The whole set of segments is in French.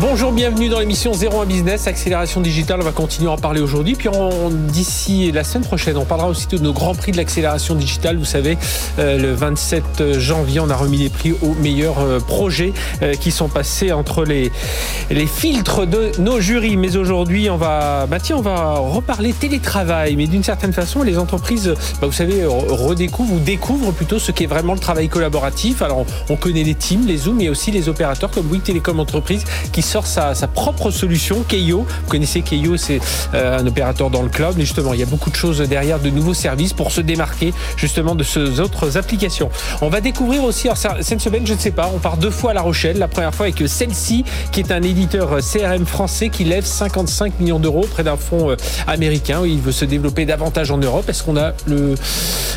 Bonjour, bienvenue dans l'émission 01 Business, accélération digitale. On va continuer à en parler aujourd'hui. Puis d'ici la semaine prochaine, on parlera aussi de nos grands prix de l'accélération digitale. Vous savez, euh, le 27 janvier, on a remis les prix aux meilleurs euh, projets euh, qui sont passés entre les, filtres de nos jurys. Mais aujourd'hui, on va, bah tiens, on va reparler télétravail. Mais d'une certaine façon, les entreprises, bah vous savez, redécouvrent ou découvrent plutôt ce qu'est vraiment le travail collaboratif. Alors, on connaît les teams, les Zooms, mais aussi les opérateurs comme Bouygues Télécom Entreprise qui sort sa, propre solution, Keio. Vous connaissez Keio, c'est euh, un opérateur dans le cloud, mais justement, il y a beaucoup de choses derrière, de nouveaux services pour se démarquer justement de ces autres applications. On va découvrir aussi, alors cette semaine, je ne sais pas, on part deux fois à La Rochelle. La première fois avec celle-ci, qui est un éditeur euh, CRM français qui lève 55 millions d'euros près d'un fonds euh, américain où il veut se développer davantage en Europe. Est-ce qu'on a le,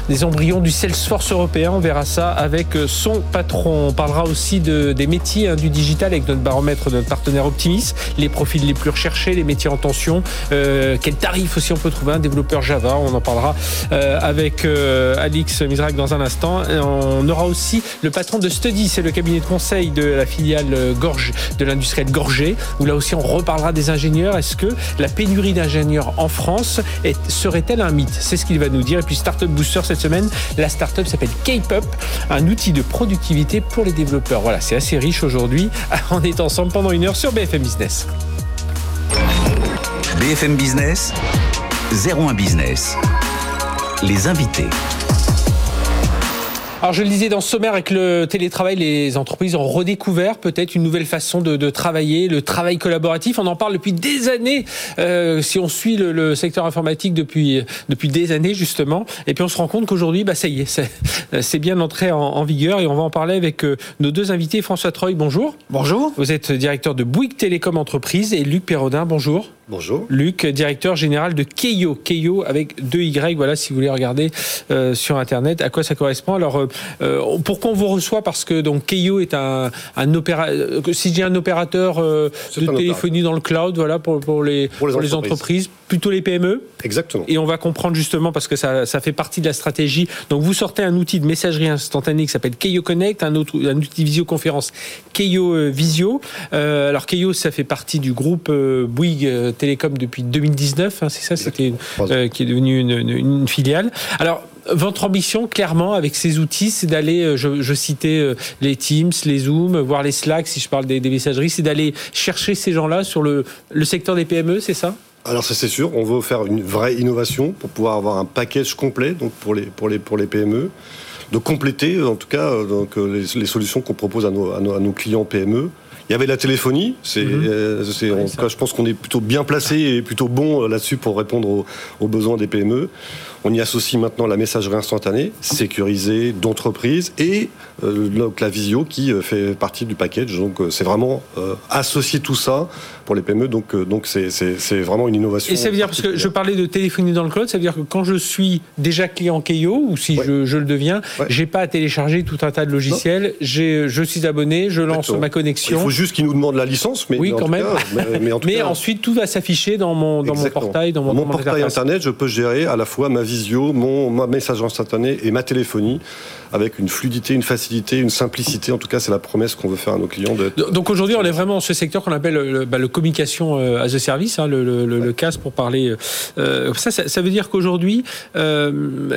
des embryons du Salesforce européen? On verra ça avec son patron. On parlera aussi de, des métiers hein, du digital avec notre baromètre, notre partenaire partenaires Optimis, les profils les plus recherchés, les métiers en tension, euh, quel tarif aussi on peut trouver un développeur Java, on en parlera euh, avec euh, Alix Mizrak dans un instant. On aura aussi le patron de Study, c'est le cabinet de conseil de la filiale Gorge, de l'industriel Gorgé, où là aussi on reparlera des ingénieurs. Est-ce que la pénurie d'ingénieurs en France serait-elle un mythe? C'est ce qu'il va nous dire. Et puis Startup Booster cette semaine, la startup s'appelle Cape-Up, un outil de productivité pour les développeurs. Voilà, c'est assez riche aujourd'hui. On est ensemble pendant une heure sur BFM Business. BFM Business, 01 Business. Les invités. Alors je le disais dans ce sommaire avec le télétravail, les entreprises ont redécouvert peut-être une nouvelle façon de, travailler, le travail collaboratif. On en parle depuis des années. Euh, si on suit le, secteur informatique depuis depuis des années justement, et puis on se rend compte qu'aujourd'hui, bah ça y est, c'est bien entré en, vigueur et on va en parler avec euh, nos deux invités. François Troy, bonjour. Bonjour. Vous êtes directeur de Bouygues Télécom Entreprise et Luc Perrodin, bonjour. Bonjour. Luc, directeur général de Keio. Keio avec deux Y, voilà, si vous voulez regarder euh, sur Internet à quoi ça correspond? Alors, euh, euh, pourquoi on vous reçoit Parce que donc Keio est un, un opérateur, si j'ai un opérateur de téléphonie dans le cloud, voilà, pour, pour, les, pour les, entreprises. plutôt les PME. Exactement. Et on va comprendre justement, parce que ça, ça fait partie de la stratégie. Donc, vous sortez un outil de messagerie instantanée qui s'appelle Keio Connect, un, autre, un outil de visioconférence Keio Visio. alors, Keio, ça fait partie du groupe Bouygues Télécom depuis 2019, hein, c'est ça, c'était euh, qui est devenu une, filiale. Alors votre ambition, clairement, avec ces outils, c'est d'aller, euh, je, citais euh, les Teams, les Zoom, voire les Slack, si je parle des, messageries, c'est d'aller chercher ces gens-là sur le, secteur des PME, c'est ça? Alors ça c'est sûr, on veut faire une vraie innovation pour pouvoir avoir un package complet donc pour les, pour les, pour les PME, de compléter en tout cas donc, les, solutions qu'on propose à nos, à nos, clients PME il y avait la téléphonie. C'est, euh, en tout cas, je pense qu'on est plutôt bien placé et plutôt bon là-dessus pour répondre aux besoins des PME. On y associe maintenant la messagerie instantanée, sécurisée, d'entreprise, et euh, la visio qui euh, fait partie du package. Donc euh, c'est vraiment associer tout ça pour les PME. Donc donc c'est vraiment une innovation. Et ça veut dire, parce que je parlais de téléphonie dans le cloud, ça veut dire que quand je suis déjà client Keio, ou si je, le deviens, j'ai pas à télécharger tout un tas de logiciels, je suis abonné, je lance ma connexion. Il faut juste qu'ils nous demandent la licence, mais, oui, quand même. mais, ensuite, tout va s'afficher dans mon, dans mon portail. Dans mon, portail internet, je peux gérer à la fois ma mon, message instantané et ma téléphonie avec une fluidité, une facilité, une simplicité. En tout cas, c'est la promesse qu'on veut faire à nos clients. Donc aujourd'hui, on est vraiment dans ce secteur qu'on appelle le, bah, communication euh, as a service, hein, le, le, CAS pour parler. Euh, ça, ça, veut dire qu'aujourd'hui, euh,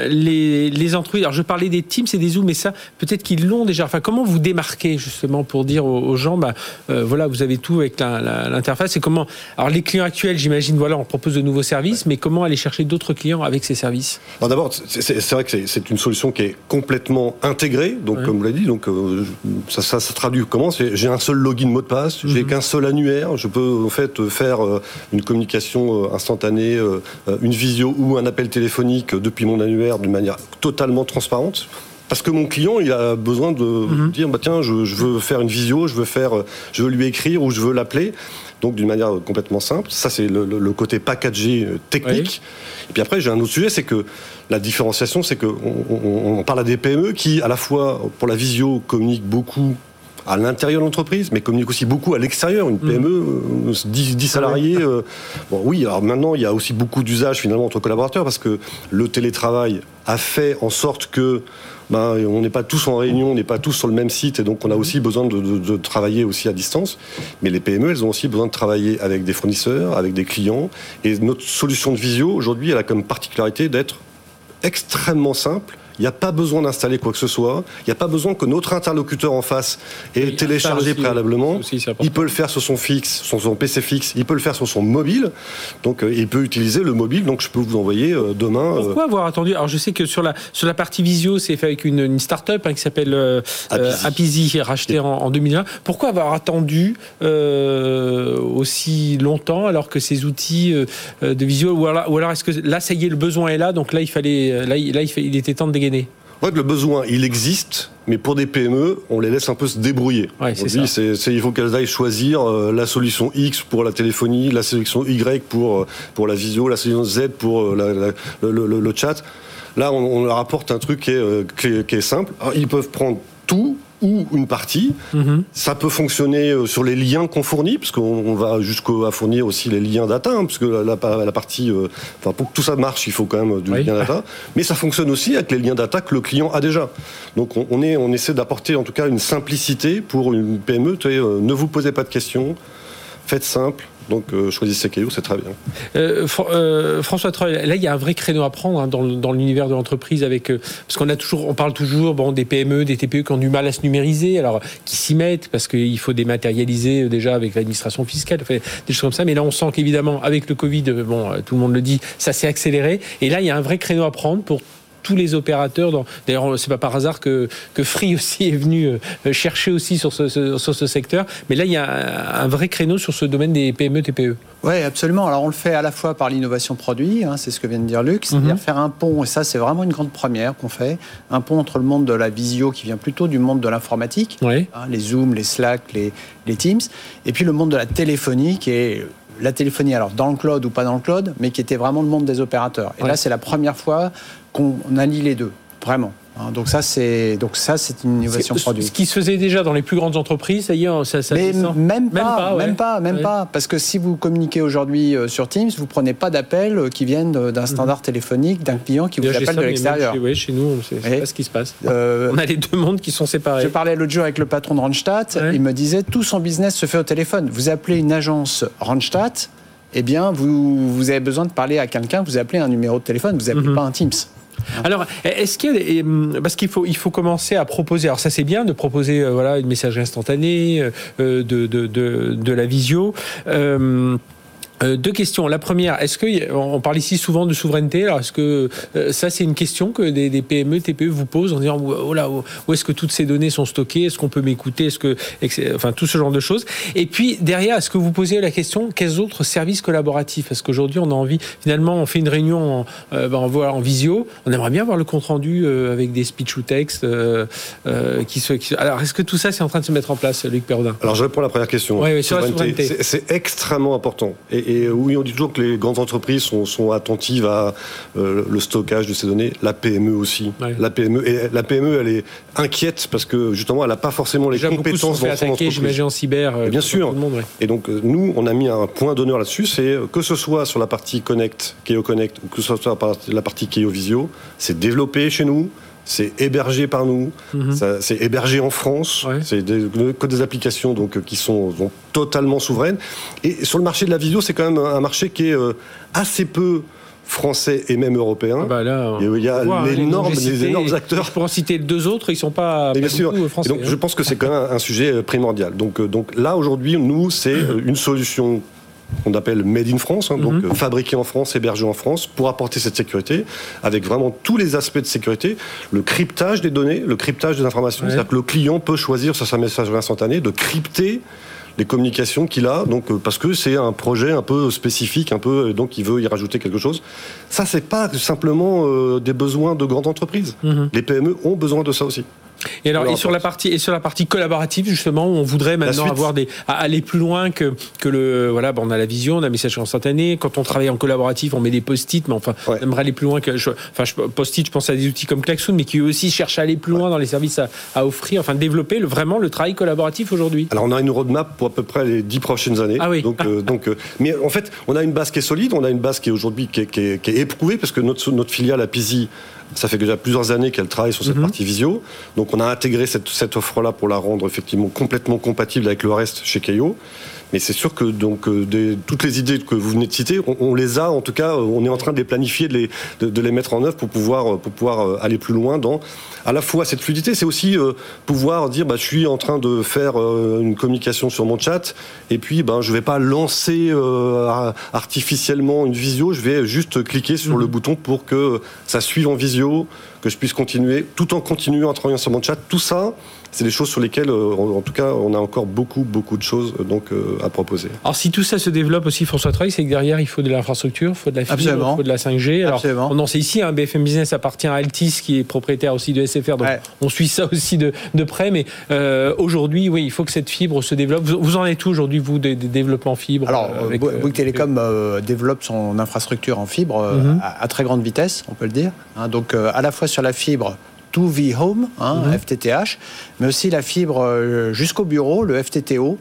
les, les entreprises. Alors je parlais des Teams et des Zoom, mais ça, peut-être qu'ils l'ont déjà. Enfin, comment vous démarquez justement pour dire aux, gens, bah, voilà, vous avez tout avec l'interface et comment. Alors les clients actuels, j'imagine, voilà, on propose de nouveaux services, mais comment aller chercher d'autres clients avec ces services? D'abord, c'est vrai que c'est une solution qui est complètement intégrée. Donc, comme vous l'avez dit, donc euh, ça, ça, traduit comment? J'ai un seul login mot de passe, j'ai mhm. qu'un seul annuaire. Je peux en fait faire euh, une communication euh, instantanée, une visio ou un appel téléphonique depuis mon annuaire d'une manière totalement transparente. Parce que mon client, il a besoin de mhm. dire, bah tiens, je, veux faire une visio, je veux faire, je veux lui écrire ou je veux l'appeler. Donc d'une manière complètement simple. Ça, c'est le, côté packagé technique. Et puis après, j'ai un autre sujet, c'est que la différenciation, c'est qu'on on, parle à des PME qui, à la fois, pour la visio, communiquent beaucoup à l'intérieur de l'entreprise, mais communique aussi beaucoup à l'extérieur. Une PME, 10, 10 salariés. bon, oui, alors maintenant, il y a aussi beaucoup d'usages finalement entre collaborateurs parce que le télétravail a fait en sorte que ben, on n'est pas tous en réunion, on n'est pas tous sur le même site, et donc on a aussi besoin de, travailler aussi à distance. Mais les PME, elles ont aussi besoin de travailler avec des fournisseurs, avec des clients. Et notre solution de visio, aujourd'hui, elle a comme particularité d'être extrêmement simple il n'y a pas besoin d'installer quoi que ce soit. Il n'y a pas besoin que notre interlocuteur en face ait téléchargé préalablement. il peut le faire sur son fixe, sur son PC fixe. Il peut le faire sur son mobile. Donc, euh, il peut utiliser le mobile. Donc, je peux vous envoyer euh, demain. Euh, Pourquoi avoir attendu? Alors, je sais que sur la sur la partie visio, c'est fait avec une, une start-up hein, qui s'appelle Apizi, rachetée en, en, 2020. Pourquoi avoir attendu aussi longtemps alors que ces outils de visio ou alors, ou alors est-ce que là, ça y est, le besoin est là, donc là, il fallait là, là il, était temps de en le besoin, il existe, mais pour des PME, on les laisse un peu se débrouiller. Ouais, on dit, c'est, il faut qu'elles aillent choisir euh, la solution X pour la téléphonie, la solution Y pour, euh, pour la visio, la solution Z pour euh, le, chat. Là, on, leur apporte un truc qui est, qui est simple. ils peuvent prendre tout ou une partie. Mhm. Ça peut fonctionner euh, sur les liens qu'on fournit, parce qu'on va jusqu'à fournir aussi les liens data, hein, parce que la, la partie, euh, enfin pour que tout ça marche, il faut quand même du lien data. Mais ça fonctionne aussi avec les liens data que le client a déjà. Donc on, est, on essaie d'apporter en tout cas une simplicité pour une PME. Euh, ne vous posez pas de questions, faites simple, donc euh, choisissez Caillou, c'est très bien. Euh, euh, François Treuil, là il y a un vrai créneau à prendre hein, dans, l'univers de l'entreprise avec parce qu'on a toujours, on parle toujours bon des PME, des TPE qui ont du mal à se numériser, alors qui s'y mettent parce qu'il faut dématérialiser déjà avec l'administration fiscale, des choses comme ça. Mais là on sent qu'évidemment avec le Covid, bon tout le monde le dit, ça s'est accéléré. Et là il y a un vrai créneau à prendre pour tous les opérateurs. D'ailleurs, c'est pas par hasard que, que Free aussi est venu euh, chercher aussi sur ce, sur ce secteur. Mais là, il y a un vrai créneau sur ce domaine des PME, TPE. Oui, absolument. Alors, on le fait à la fois par l'innovation produit, hein, c'est ce que vient de dire Luc, c'est-à-dire mhm. faire un pont, et ça, c'est vraiment une grande première qu'on fait, un pont entre le monde de la visio qui vient plutôt du monde de l'informatique, hein, les Zoom, les Slack, les, les Teams, et puis le monde de la téléphonie qui est la téléphonie, alors dans le cloud ou pas dans le cloud, mais qui était vraiment le monde des opérateurs. Et là, c'est la première fois qu'on allie les deux, vraiment. Hein, donc ça, c'est donc ça, c'est une innovation produit. Ce qui se faisait déjà dans les plus grandes entreprises, ça y est, ça, ça Mais même, pas, même pas, même pas, parce que si vous communiquez aujourd'hui euh, sur Teams, vous prenez pas d'appels euh, qui viennent d'un mhm. standard téléphonique d'un client qui vous appelle de l'extérieur. Oui, chez nous, c'est pas ce qui se passe. Euh, on a les deux mondes qui sont séparés. Je parlais l'autre jour avec le patron de Randstad, il me disait tout son business se fait au téléphone. Vous appelez une agence Randstad, eh bien, vous, vous avez besoin de parler à quelqu'un, vous appelez un numéro de téléphone, vous appelez mhm. pas un Teams. Alors, est-ce qu'il y a hum, parce qu'il faut il faut commencer à proposer. Alors ça c'est bien de proposer euh, voilà une messagerie instantanée, euh, de, de, de, de, la visio. Euh, euh, deux questions. La première, est-ce que on parle ici souvent de souveraineté? Alors est-ce que euh, ça c'est une question que des, PME, TPE vous posent en disant oh là, où est-ce que toutes ces données sont stockées? Est-ce qu'on peut m'écouter? Est-ce que enfin tout ce genre de choses. Et puis derrière, est-ce que vous posez la question quels autres services collaboratifs? Parce qu'aujourd'hui on a envie finalement on fait une réunion en, euh, ben, en visio, on aimerait bien voir le compte rendu avec des speech ou texte qui, se, Alors est-ce que tout ça c'est en train de se mettre en place, Luc Perrodin Alors je réponds à la première question. Sur la souveraineté. C'est extrêmement important. Et, et oui, on dit toujours que les grandes entreprises sont, attentives à euh, le stockage de ces données. La PME aussi. La PME et la PME, elle est inquiète parce que justement, elle n'a pas forcément les compétences dans son entreprise. J'imagine en cyber. Euh, bien sûr. Et donc euh, nous, on a mis un point d'honneur là-dessus, c'est que ce soit sur la partie Connect, Keo Connect, ou que ce soit sur la partie Keo Visio, c'est développé chez nous c'est hébergé par nous, mhm. c'est hébergé en France, c'est que des applications donc qui sont totalement souveraines. Et sur le marché de la vidéo, c'est quand même un marché qui est euh, assez peu français et même européen. Ah bah là, il y a les, énormes, les énormes acteurs. Pour en citer deux autres, ils sont pas, bien sûr. français. donc, je hein. pense que c'est quand même un sujet euh, primordial. Donc, euh, donc là aujourd'hui, nous, c'est une solution qu'on appelle Made in France, hein, donc mhm. fabriqué en France, hébergé en France, pour apporter cette sécurité, avec vraiment tous les aspects de sécurité, le cryptage des données, le cryptage des informations, c'est-à-dire que le client peut choisir sur sa messagerie instantanée de crypter les communications qu'il a, donc euh, parce que c'est un projet un peu spécifique, un peu donc il veut y rajouter quelque chose. Ça, c'est pas simplement euh, des besoins de grandes entreprises. Mhm. Les PME ont besoin de ça aussi. Et alors, et sur la partie et sur la partie collaborative justement, où on voudrait maintenant avoir des aller plus loin que que le voilà, bon, on a la vision, on a un message instantané. Quand on travaille en collaboratif, on met des post-it, mais enfin, on aimerait aller plus loin que enfin, post-it, je pense à des outils comme Klaxoon, mais qui aussi cherchent à aller plus loin dans les services à, à offrir, enfin développer le, vraiment le travail collaboratif aujourd'hui. Alors on a une roadmap pour à peu près les dix prochaines années. Ah oui. Donc euh, donc, euh, mais en fait, on a une base qui est solide, on a une base qui est aujourd'hui qui, qui, est éprouvée parce que notre notre filiale à Pizy ça fait déjà plusieurs années qu'elle travaille sur cette mhm. partie visio. Donc on a intégré cette, cette offre-là pour la rendre effectivement complètement compatible avec le reste chez Keio. Mais c'est sûr que donc euh, des, toutes les idées que vous venez de citer, on, les a. En tout cas, on est en train de les planifier, de les, de, les mettre en œuvre pour pouvoir pour pouvoir euh, aller plus loin dans à la fois cette fluidité, c'est aussi euh, pouvoir dire bah, je suis en train de faire une communication sur mon chat et puis ben je vais pas lancer artificiellement une visio, je vais juste cliquer sur le mhm. bouton pour que ça suive en visio, que je puisse continuer tout en continuant à travailler sur mon chat. Tout ça, c'est des choses sur lesquelles, euh, en tout cas, on a encore beaucoup, beaucoup de choses euh, donc, euh, à proposer. Alors, si tout ça se développe aussi, François Treuil, c'est que derrière, il faut de l'infrastructure, il faut de la fibre, il faut de la 5G. Alors, on en sait ici, un hein, BFM Business appartient à Altis, qui est propriétaire aussi de SFR, donc on suit ça aussi de, de près. Mais aujourd'hui, oui, il faut que cette fibre se développe. Vous, en êtes où aujourd'hui, vous, des, développements fibre Alors, Bouygues Télécom développe son infrastructure en fibre mhm. à, très grande vitesse, on peut le dire. Hein. donc, à la fois sur la fibre, To v Home, hein, FTTH, mais aussi la fibre euh, jusqu'au bureau, le FTTO.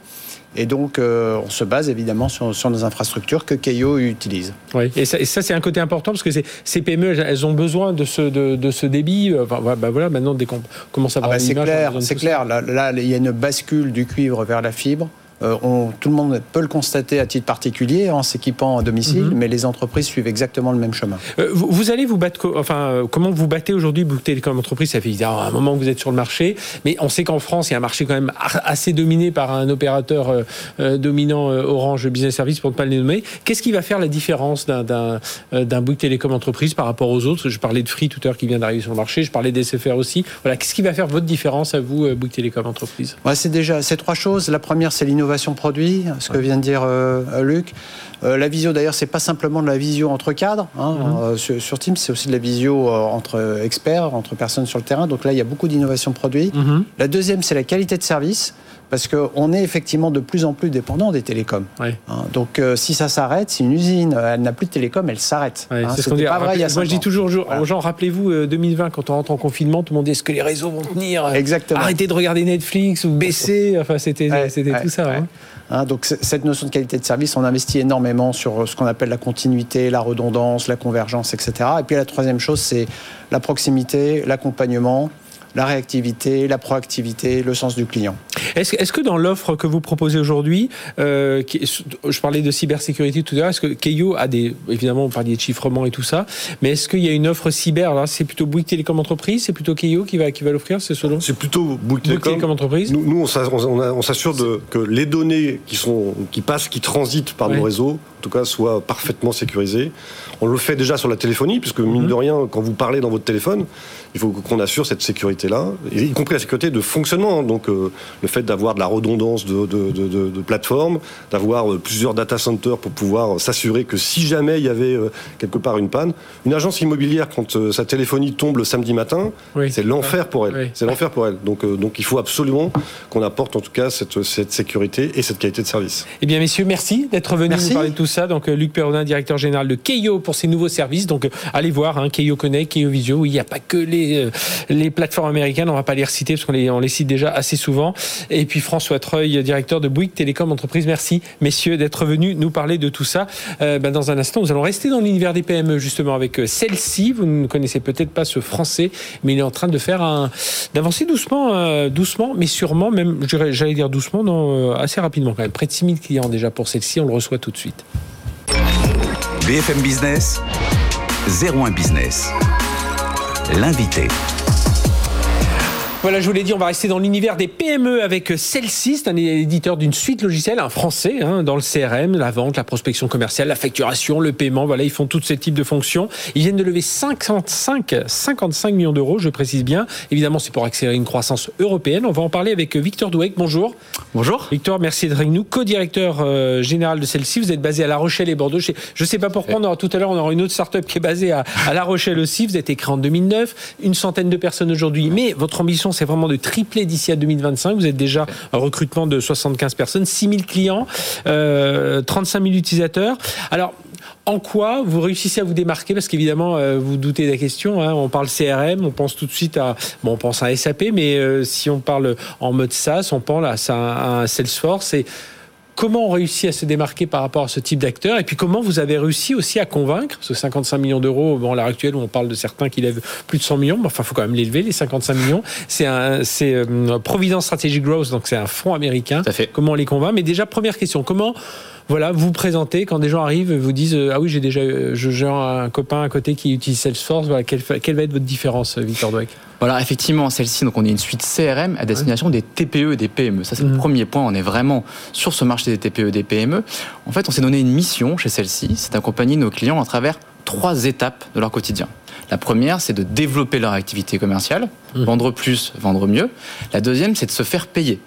Et donc, euh, on se base évidemment sur, nos infrastructures que Keio utilise. Oui, et ça, c'est un côté important parce que ces PME, elles, ont besoin de ce, de, ce débit. Enfin, bah voilà, maintenant, dès qu'on commence à ah voir bah C'est clair, c'est clair. là, il y a une bascule du cuivre vers la fibre. Euh, tout le monde peut le constater à titre particulier en s'équipant à domicile, mhm. mais les entreprises suivent exactement le même chemin. Euh, vous, allez vous battre, enfin, euh, comment vous battez aujourd'hui Bouygues Télécom Entreprise Ça fait un moment que vous êtes sur le marché, mais on sait qu'en France, il y a un marché quand même assez dominé par un opérateur dominant Orange Business Service, pour ne pas le nommer. Qu'est-ce qui va faire la différence d'un Bouygues Télécom Entreprise par rapport aux autres? Je parlais de Free tout à l'heure qui vient d'arriver sur le marché, je parlais d'SFR aussi. Voilà, qu'est-ce qui va faire votre différence à vous, Bouygues Télécom Entreprise? C'est déjà ces trois choses. La première, c'est l'innovation produit, ce que vient de dire euh, Luc. Euh, la visio, d'ailleurs, c'est pas simplement de la visio entre cadres. Hein, mhm. euh, sur, Teams, c'est aussi de la visio entre experts, entre personnes sur le terrain. Donc là, il y a beaucoup d'innovation produit. Mhm. La deuxième, c'est la qualité de service parce qu'on est effectivement de plus en plus dépendant des télécoms. Hein, donc si ça s'arrête, si une usine elle n'a plus de télécom, elle s'arrête. Hein, c'est ce qu'on dit. Pas vrai, Moi je dis toujours aux gens, rappelez-vous 2020 quand on rentre en confinement, tout le monde dit est-ce que les réseaux vont tenir? Exactement. Arrêtez de regarder Netflix ou baisser. Enfin c'était tout ça. Hein, donc cette notion de qualité de service, on investit énormément sur ce qu'on appelle la continuité, la redondance, la convergence, etc. Et puis la troisième chose, c'est la proximité, l'accompagnement la réactivité, la proactivité, le sens du client. Est-ce que dans l'offre que vous proposez aujourd'hui, euh, je parlais de cybersécurité tout à l'heure, est-ce que Keio a des, évidemment on parlait de chiffrement et tout ça, mais est-ce qu'il y a une offre cyber? Là C'est plutôt Bouygues Télécom Entreprise, c'est plutôt Keio qui va, qui va l'offrir, c'est selon? C'est plutôt Bouygues Télécom, Entreprise. Nous, on s'assure que les données qui, sont, qui passent, qui transitent par nos réseaux, tout cas, soient parfaitement sécurisées. On le fait déjà sur la téléphonie, puisque mine mhm. de rien, quand vous parlez dans votre téléphone, il faut qu'on assure cette sécurité-là, y compris la sécurité de fonctionnement. Hein. Donc euh, le fait d'avoir de la redondance de, de, de, de plateformes, d'avoir euh, plusieurs data centers pour pouvoir s'assurer que si jamais il y avait euh, quelque part une panne, une agence immobilière quand sa téléphonie tombe le samedi matin, c'est l'enfer pour elle. C'est l'enfer pour elle. Donc, donc il faut absolument qu'on apporte en tout cas cette, cette, sécurité et cette qualité de service. Eh bien messieurs, merci d'être venus nous parler de tout ça. Donc Luc Perrodin, directeur général de Keio pour ses nouveaux services. Donc allez voir, hein, Keio Connect, Keio Visio, il n'y a pas que les euh, plateformes américaines, on va pas les reciter parce qu'on les, cite déjà assez souvent. Et puis François Treuil, directeur de Bouygues Télécom Entreprise. Merci, messieurs, d'être venus nous parler de tout ça. Euh, ben, dans un instant, nous allons rester dans l'univers des PME, justement, avec euh, celle-ci. Vous ne connaissez peut-être pas ce français, mais il est en train de faire d'avancer doucement, doucement, mais sûrement, même, j'allais dire doucement, non, assez rapidement quand même. Près de 6000 clients déjà pour celle-ci. On le reçoit tout de suite. BFM Business, 01 Business l'invité. Voilà, je vous l'ai dit, on va rester dans l'univers des PME avec. C'est un éditeur d'une suite logicielle, un français, hein, dans le CRM, la vente, la prospection commerciale, la facturation, le paiement. Voilà, ils font tous ces types de fonctions. Ils viennent de lever 55, 55 millions d'euros, je précise bien. Évidemment, c'est pour accélérer une croissance européenne. On va en parler avec Victor Douek. Bonjour. Bonjour. Victor, merci d'être avec nous. Co-directeur euh, général de celle-ci. Vous êtes basé à La Rochelle et Bordeaux. Je ne sais pas pourquoi. On aura, tout à l'heure, on aura une autre start-up qui est basée à, à La Rochelle aussi. Vous êtes créé en 2009. Une centaine de personnes aujourd'hui. Mais votre ambition, c'est vraiment de tripler d'ici à 2025. Vous êtes déjà un recrutement de 75 personnes, 6 000 clients, 35 000 utilisateurs. Alors, en quoi vous réussissez à vous démarquer? Parce qu'évidemment, euh, vous doutez de la question. Hein, on parle CRM, on pense tout de suite à, bon, on pense à SAP, mais euh, si on parle en mode SaaS, on pense à, à Salesforce. Et comment on réussit à se démarquer par rapport à ce type d'acteur Et puis comment vous avez réussi aussi à convaincre ce 55 millions d'euros bon, à l'heure actuelle où on parle de certains qui lèvent plus de 100 millions, mais enfin, il faut quand même l'élever les 55 millions. C'est un, c'est euh, Providence Strategic Growth, donc c'est un fonds américain. Fait. Comment on les convainc? Mais déjà, première question, comment voilà, vous présentez quand des gens arrivent, vous disent euh, ah oui j'ai déjà je gère un copain à côté qui utilise Salesforce. Voilà, quelle, quelle va être votre différence, euh, Victor Dweck? Voilà, effectivement, celle-ci, donc on est une suite CRM à destination des TPE et des PME. Ça, c'est le mhm. premier point. On est vraiment sur ce marché des TPE et des PME. En fait, on s'est donné une mission chez celle-ci, c'est d'accompagner nos clients à travers trois étapes de leur quotidien. La première, c'est de développer leur activité commerciale, mhm. vendre plus, vendre mieux. La deuxième, c'est de se faire payer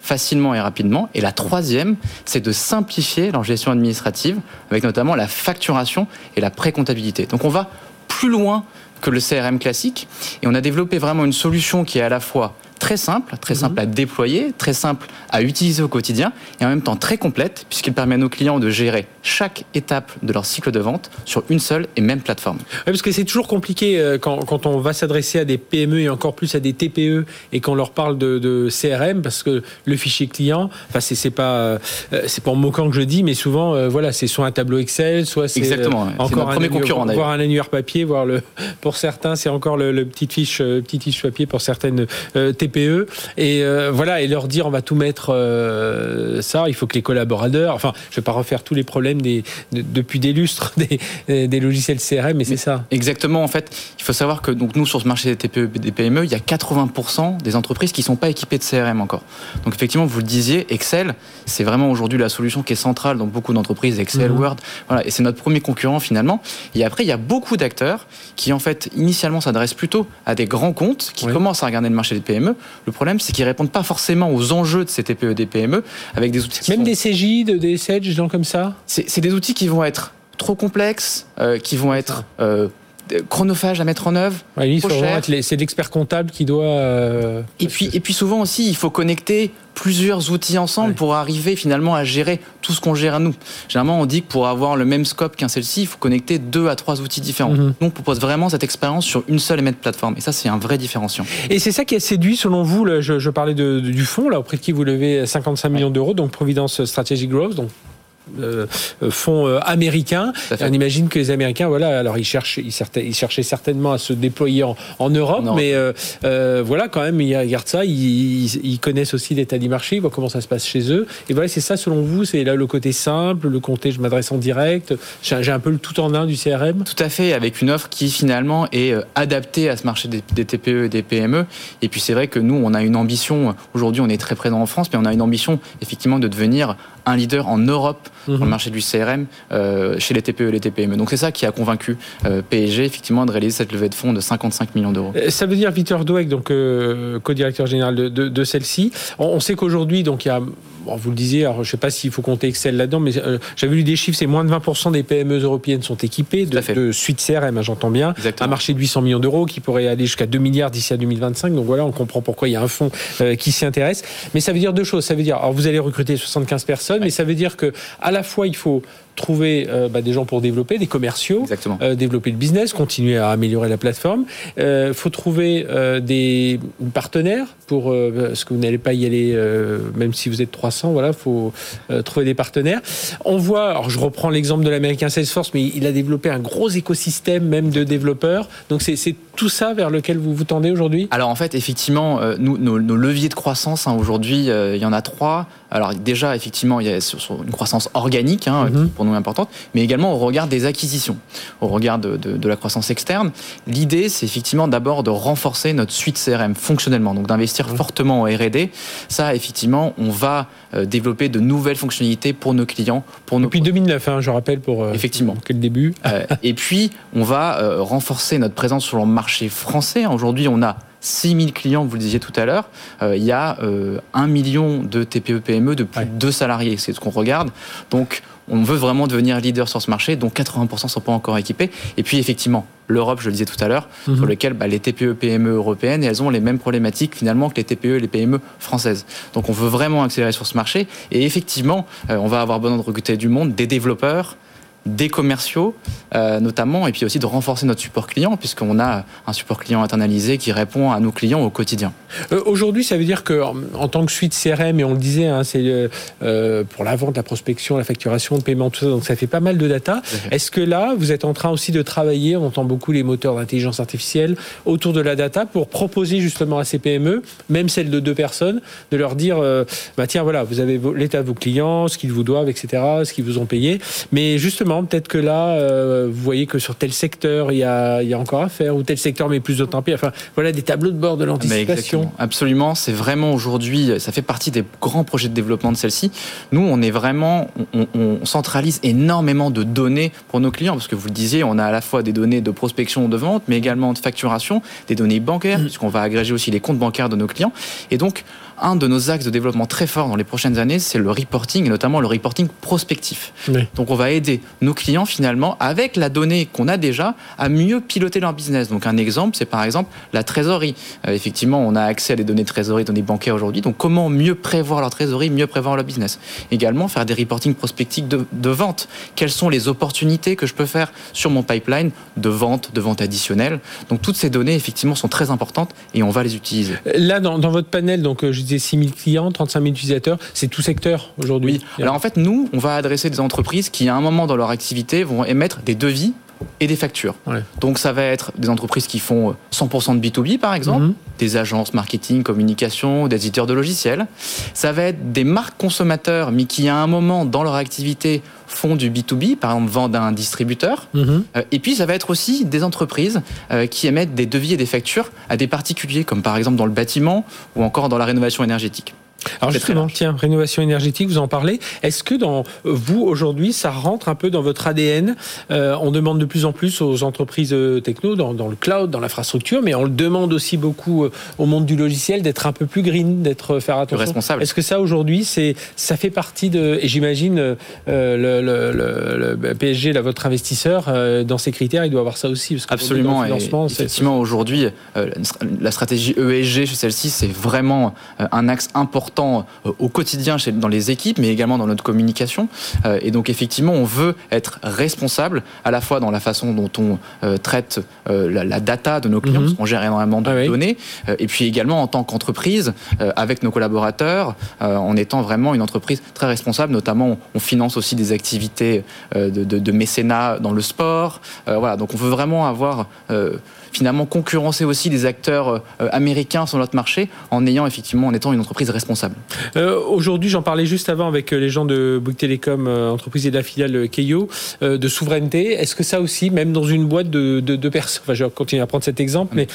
facilement et rapidement. Et la troisième, c'est de simplifier leur gestion administrative, avec notamment la facturation et la précomptabilité. Donc on va plus loin que le CRM classique, et on a développé vraiment une solution qui est à la fois très simple, très mhm. simple à déployer, très simple à utiliser au quotidien et en même temps très complète puisqu'il permet à nos clients de gérer chaque étape de leur cycle de vente sur une seule et même plateforme. parce que c'est toujours compliqué euh, quand, quand on va s'adresser à des PME et encore plus à des TPE et qu'on leur parle de, de, CRM parce que le fichier client, enfin c'est pas euh, c'est pas en moquant que je dis, mais souvent euh, voilà c'est soit un tableau Excel, soit c'est encore un premier concurrent voire un annuaire papier, voire le pour certains c'est encore le, le petit fiche petite fiche papier pour certaines TPE TPE et euh, voilà et leur dire on va tout mettre euh, ça. Il faut que les collaborateurs, enfin, je vais pas refaire tous les problèmes des, depuis des lustres des, des logiciels CRM, mais, c'est ça. Exactement. En fait, il faut savoir que donc nous sur ce marché des TPE des PME, il y a 80% des entreprises qui sont pas équipées de CRM encore. Donc effectivement, vous le disiez, Excel, c'est vraiment aujourd'hui la solution qui est centrale dans beaucoup d'entreprises, Excel, mhm. Word. Voilà, et c'est notre premier concurrent finalement. Et après, il y a beaucoup d'acteurs qui en fait initialement s'adressent plutôt à des grands comptes qui commencent à regarder le marché des PME. Le problème, c'est qu'ils répondent pas forcément aux enjeux de ces TPE, des PME, avec des outils. Même des CJ, des Sedge, des gens comme ça. C'est des outils qui vont être trop complexes, euh, qui vont être euh, chronophage à mettre en œuvre. c'est l'expert comptable qui doit. Euh, et puis et puis souvent aussi, il faut connecter plusieurs outils ensemble pour arriver finalement à gérer tout ce qu'on gère à nous. Généralement, on dit que pour avoir le même scope qu'un celle-ci, il faut connecter deux à trois outils différents. Mhm. Donc, on propose vraiment cette expérience sur une seule et même plateforme. Et ça, c'est un vrai différenciant. Et c'est ça qui a séduit, selon vous, je, parlais du fonds, là, auprès de qui vous levez 55 millions d'euros, donc Providence Strategic Growth, donc euh, euh, fonds euh, américains. On imagine que les Américains, voilà, alors ils cherchent, ils, cherchaient certainement à se déployer en, Europe, mais voilà, quand même, ils regardent ça, ils, connaissent aussi l'état du marché, ils voient comment ça se passe chez eux. Et voilà, c'est ça, selon vous, c'est là le côté simple, le côté je m'adresse en direct. J'ai un peu le tout en un du CRM. Tout à fait, avec une offre qui finalement est adaptée à ce marché des, des TPE et des PME. Et puis c'est vrai que nous, on a une ambition. Aujourd'hui, on est très présent en France, mais on a une ambition effectivement de devenir un leader en Europe dans le mhm. marché du CRM euh, chez les TPE et les TPME. Donc c'est ça qui a convaincu euh, PSG effectivement de réaliser cette levée de fonds de 55 millions d'euros. Euh, ça veut dire Victor Douek, donc co-directeur général de, celle-ci. On, sait qu'aujourd'hui donc il y a vous le disiez, alors je ne sais pas s'il faut compter Excel là-dedans, mais j'avais lu des chiffres, c'est moins de 20% des PME européennes sont équipées de, de suite CRM, hein, j'entends bien. Un marché de 800 millions d'euros qui pourrait aller jusqu'à 2 milliards d'ici à 2025. Donc voilà, on comprend pourquoi il y a un fonds qui s'y intéresse. Mais ça veut dire deux choses. Ça veut dire, alors vous allez recruter 75 personnes, mais ça veut dire que à la fois il faut trouver euh, bah, des gens pour développer, des commerciaux, euh, développer le business, continuer à améliorer la plateforme. Il euh, faut trouver des partenaires pour parce que vous n'allez pas y aller même si vous êtes 300. Voilà, faut trouver des partenaires. On voit, alors je reprends l'exemple de l'américain Salesforce, mais il a développé un gros écosystème même de développeurs. Donc c'est tout ça vers lequel vous vous tendez aujourd'hui Alors en fait, effectivement, nous, nos, leviers de croissance hein, aujourd'hui, il y en a trois. Alors déjà, effectivement, il y a une croissance organique hein, mm-hmm. pour nous importante, mais également au regard des acquisitions, au regard de, la croissance externe. L'idée, c'est effectivement d'abord de renforcer notre suite CRM fonctionnellement, donc d'investir fortement en R&D. Ça, effectivement, on va euh, développer de nouvelles fonctionnalités pour nos clients. Pour Depuis 2009, hein, je rappelle, pour euh, effectivement. quel début. Euh, et puis, on va renforcer notre présence sur le marché français. Aujourd'hui, on a 6 000 clients, vous le disiez tout à l'heure, il y a 1 million de TPE-PME de plus de 2 salariés. C'est ce qu'on regarde. Donc, on veut vraiment devenir leader sur ce marché, dont 80% ne sont pas encore équipés. Et puis effectivement, l'Europe, je le disais tout à l'heure, mhm. sur lequel bah, les TPE-PME européennes, elles ont les mêmes problématiques finalement que les TPE et les PME françaises. Donc on veut vraiment accélérer sur ce marché. Et effectivement, euh, on va avoir besoin de recruter du monde, des développeurs, des commerciaux, euh, notamment, et puis aussi de renforcer notre support client, puisqu'on a un support client internalisé qui répond à nos clients au quotidien. Euh, aujourd'hui, ça veut dire que en tant que suite CRM, et on le disait, hein, c'est euh, pour la vente, la prospection, la facturation, le paiement, tout ça, donc ça fait pas mal de data. Est-ce que là, vous êtes en train aussi de travailler, on entend beaucoup les moteurs d'intelligence artificielle, autour de la data pour proposer justement à ces PME, même celles de deux personnes, de leur dire, bah tiens, voilà, vous avez l'état de vos clients, ce qu'ils vous doivent, etc., ce qu'ils vous ont payé, mais justement Peut-être que là, euh, vous voyez que sur tel secteur, il y a, encore à faire, ou tel secteur met plus de temps. Enfin, voilà des tableaux de bord de l'anticipation. Absolument, c'est vraiment aujourd'hui, ça fait partie des grands projets de développement de celle-ci. Nous, on est vraiment, on, centralise énormément de données pour nos clients, parce que vous le disiez, on a à la fois des données de prospection, de vente, mais également de facturation, des données bancaires, mmh. puisqu'on va agréger aussi les comptes bancaires de nos clients. Et donc, un de nos axes de développement très forts dans les prochaines années, c'est le reporting, et notamment le reporting prospectif. Donc on va aider nos clients finalement, avec la donnée qu'on a déjà, à mieux piloter leur business. Donc un exemple, c'est par exemple la trésorerie. Euh, effectivement, on a accès à des données de trésorerie, données bancaires aujourd'hui. Donc comment mieux prévoir leur trésorerie, mieux prévoir leur business? Également, faire des reporting prospectifs de, de vente. Quelles sont les opportunités que je peux faire sur mon pipeline de vente, de vente additionnelle? Donc toutes ces données, effectivement, sont très importantes et on va les utiliser. Là, dans, dans votre panel, donc je 6 000 clients, 35 000 utilisateurs. C'est tout secteur aujourd'hui. Alors en fait, nous, on va adresser des entreprises qui, à un moment dans leur activité, vont émettre des devis et des factures. Donc ça va être des entreprises qui font 100% de B2B par exemple, mhm. des agences marketing, communication, des éditeurs de logiciels. Ça va être des marques consommateurs mais qui à un moment dans leur activité font du B2B, par exemple vendent à un distributeur. Mhm. Euh, et puis ça va être aussi des entreprises euh, qui émettent des devis et des factures à des particuliers, comme par exemple dans le bâtiment ou encore dans la rénovation énergétique. Alors justement, tiens, rénovation énergétique, vous en parlez. Est-ce que dans vous aujourd'hui, ça rentre un peu dans votre ADN euh, On demande de plus en plus aux entreprises euh, techno, dans, le cloud, dans l'infrastructure, mais on le demande aussi beaucoup euh, au monde du logiciel d'être un peu plus green, d'être faire attention. Responsable. Est-ce que ça aujourd'hui, c'est ça fait partie de et j'imagine le, PSG, là, votre investisseur, dans ses critères, il doit avoir ça aussi. Parce Absolument. effectivement, aujourd'hui, la stratégie ESG chez celle-ci, c'est vraiment un axe important euh, au quotidien dans les équipes, mais également dans notre communication. Euh, et donc effectivement, on veut être responsable à la fois dans la façon dont on euh, traite la, data de nos clients, mhm. parce qu'on gère énormément de ah données, et puis également en tant qu'entreprise, avec nos collaborateurs, en étant vraiment une entreprise très responsable. Notamment, on finance aussi des activités de, de mécénat dans le sport. voilà, donc on veut vraiment avoir finalement concurrencer aussi des acteurs américains sur notre marché en ayant effectivement en étant une entreprise responsable. Euh, aujourd'hui, j'en parlais juste avant avec euh, les gens de Bouygues Télécom, entreprise et de la filiale Keio, de souveraineté. Est-ce que ça aussi, même dans une boîte de, de, personnes, enfin je vais continuer à prendre cet exemple, mais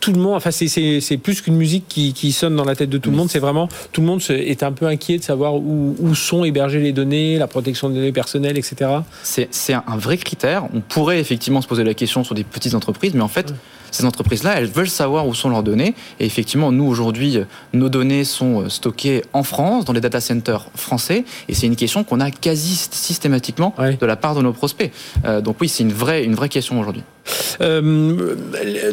tout le monde, enfin c'est plus qu'une musique qui, sonne dans la tête de tout le monde, c'est vraiment tout le monde est un peu inquiet de savoir où, sont hébergées les données, la protection des données personnelles, etc. C'est un vrai critère. On pourrait effectivement se poser la question sur des petites entreprises, mais en fait, ces entreprises-là, elles veulent savoir où sont leurs données. Et effectivement, nous aujourd'hui, nos données sont euh, stockées en France, dans les data centers français, et c'est une question qu'on a quasi systématiquement de la part de nos prospects. Euh, donc oui, c'est une vraie, une vraie question aujourd'hui. Euh,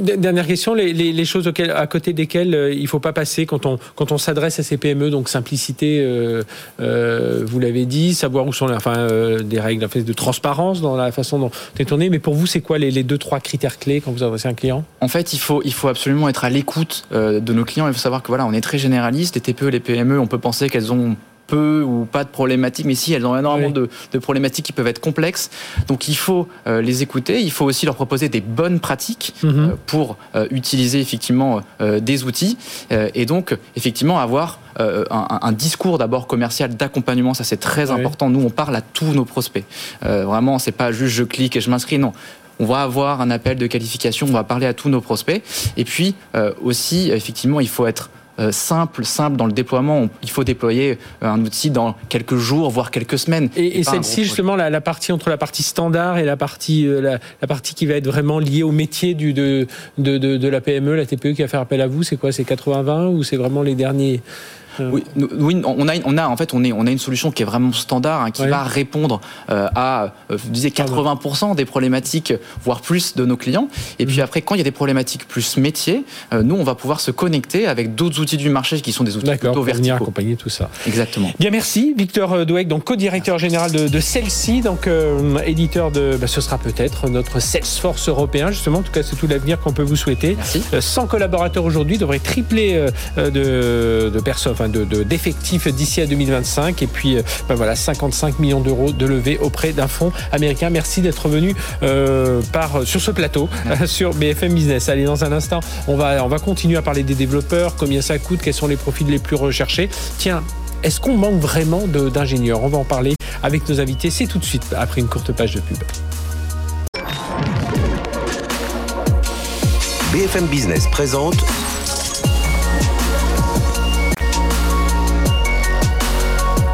dernière question, les, choses à côté desquelles euh, il ne faut pas passer quand on, s'adresse à ces PME, donc simplicité, euh, vous l'avez dit, savoir où sont enfin, des règles de transparence dans la façon dont c'est tourné, mais pour vous, c'est quoi les, les, deux, trois critères clés quand vous adressez un client? En fait, il faut, il faut absolument être à l'écoute de nos clients. Il faut savoir que voilà, on est très généraliste. Les TPE, les PME, on peut penser qu'elles ont peu ou pas de problématiques, mais si elles ont énormément de, problématiques qui peuvent être complexes. Donc il faut euh, les écouter, il faut aussi leur proposer des bonnes pratiques mhm. euh, pour euh, utiliser effectivement des outils et donc effectivement avoir un, discours d'abord commercial d'accompagnement, ça c'est très important. Nous on parle à tous nos prospects. vraiment, c'est pas juste je clique et je m'inscris, non on va avoir un appel de qualification, on va parler à tous nos prospects. Et puis aussi, effectivement, il faut être euh, simple, simple dans le déploiement. Il faut déployer euh, un outil dans quelques jours, voire quelques semaines. Et, celle-ci, justement, la, partie entre la partie standard et la partie, la, partie qui va être vraiment liée au métier du, de, de, de, de la PME, la TPE qui va faire appel à vous, c'est quoi? C'est 80-20 ou c'est vraiment les derniers euh. Oui, oui, on a, on a en fait, on, est, on a une solution qui est vraiment standard, hein, qui va répondre euh, à, euh, vous disiez 80% des problématiques, voire plus de nos clients. Et puis mhm. après, quand il y a des problématiques plus métiers, nous, on va pouvoir se connecter avec d'autres outils du marché qui sont des outils plutôt verticaux. accompagner tout ça. Exactement. Bien, merci, Victor Douek, donc co-directeur général de, de Celsi, donc éditeur de, bah, ce sera peut-être notre Salesforce européen, justement. En tout cas, c'est tout l'avenir qu'on peut vous souhaiter. Merci. 100 collaborateurs aujourd'hui devraient tripler de, de personnes d'effectifs d'ici à 2025. Et puis, euh, ben voilà, 55 millions d'euros de levée auprès d'un fonds américain. Merci d'être venu euh, par, sur ce plateau, sur BFM Business. Allez, dans un instant, on va, on va continuer à parler des développeurs, combien ça coûte, quels sont les profils les plus recherchés. Tiens, est-ce qu'on manque vraiment d'ingénieurs? On va en parler avec nos invités. C'est tout de suite après une courte page de pub. BFM Business présente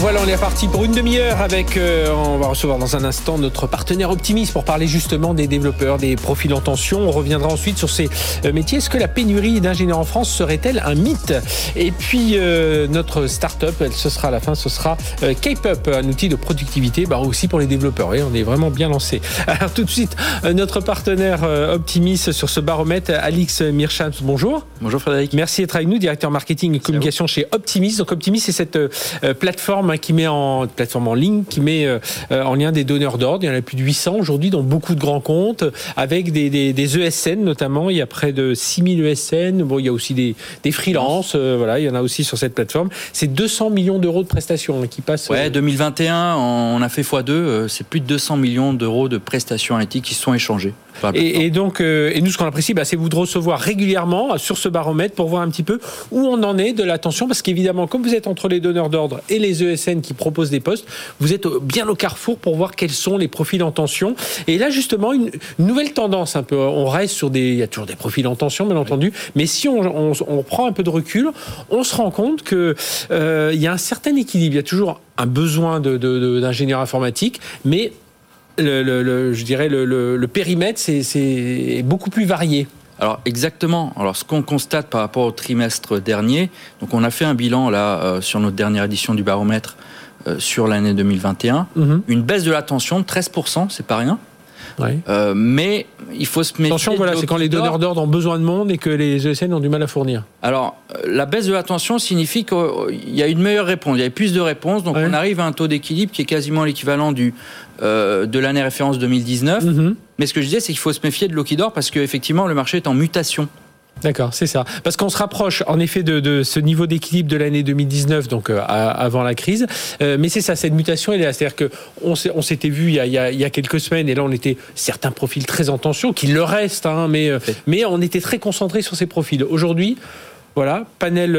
Voilà, on est parti pour une demi-heure avec, euh, on va recevoir dans un instant notre partenaire Optimis pour parler justement des développeurs, des profils en tension. On reviendra ensuite sur ces euh, métiers. Est-ce que la pénurie d'ingénieurs en France serait-elle un mythe? Et puis euh, notre start-up, ce sera à la fin, ce sera Cape-Up, un outil de productivité, bah, aussi pour les développeurs. Et on est vraiment bien lancé. Alors tout de suite, notre partenaire Optimis sur ce baromètre, Alix Mirchams, bonjour. Bonjour Frédéric. Merci d'être avec nous, directeur marketing et communication chez Optimis. Donc Optimis, c'est cette plateforme qui met en plateforme en ligne, qui met euh, en lien des donneurs d'ordre. Il y en a plus de 800 aujourd'hui dans beaucoup de grands comptes, avec des, des, ESN notamment. Il y a près de 6000 ESN. Bon, il y a aussi des, des freelances. Euh, voilà, il y en a aussi sur cette plateforme. C'est 200 millions d'euros de prestations hein, qui passent. Ouais, 2021, on a fait x2. Euh, c'est plus de 200 millions d'euros de prestations analytiques qui sont échangées. Et, et, donc, et nous, ce qu'on apprécie, bah, c'est vous de recevoir régulièrement sur ce baromètre pour voir un petit peu où on en est de l'attention, parce qu'évidemment, comme vous êtes entre les donneurs d'ordre et les ESN, qui proposent des postes. Vous êtes bien au carrefour pour voir quels sont les profils en tension. Et là, justement, une, nouvelle tendance un peu. On reste sur des. Il y a toujours des profils en tension, bien entendu. Mais si on, on, prend un peu de recul, on se rend compte qu'il euh, y a un certain équilibre. Il y a toujours un besoin d'ingénieurs de, informatiques, mais le, je dirais le, le périmètre, c'est beaucoup plus varié. Alors exactement. Alors ce qu'on constate par rapport au trimestre dernier, donc on a fait un bilan là euh, sur notre dernière édition du baromètre euh, sur l'année 2021, mhm. une baisse de la tension de 13%, c'est pas rien. Euh, mais il faut se méfier. Attention, voilà, c'est quand les donneurs d'ordre ont besoin de monde et que les ESN ont du mal à fournir. Alors, la baisse de la tension signifie qu'il y a une meilleure réponse, il y a plus de réponses, donc on arrive à un taux d'équilibre qui est quasiment l'équivalent du de l'année référence 2019. Mais ce que je disais, c'est qu'il faut se méfier de l'eau qui dort parce qu'effectivement, le marché est en mutation. D'accord, c'est ça. Parce qu'on se rapproche en effet de, ce niveau d'équilibre de l'année 2019, donc euh, avant la crise. Euh, mais c'est ça, cette mutation, elle est là. C'est-à-dire qu'on on s'était vu il y, a, il, y a, quelques semaines, et là on était certains profils très en tension, qui le restent, hein, mais, euh, mais on était très concentré sur ces profils. Aujourd'hui, voilà, panel,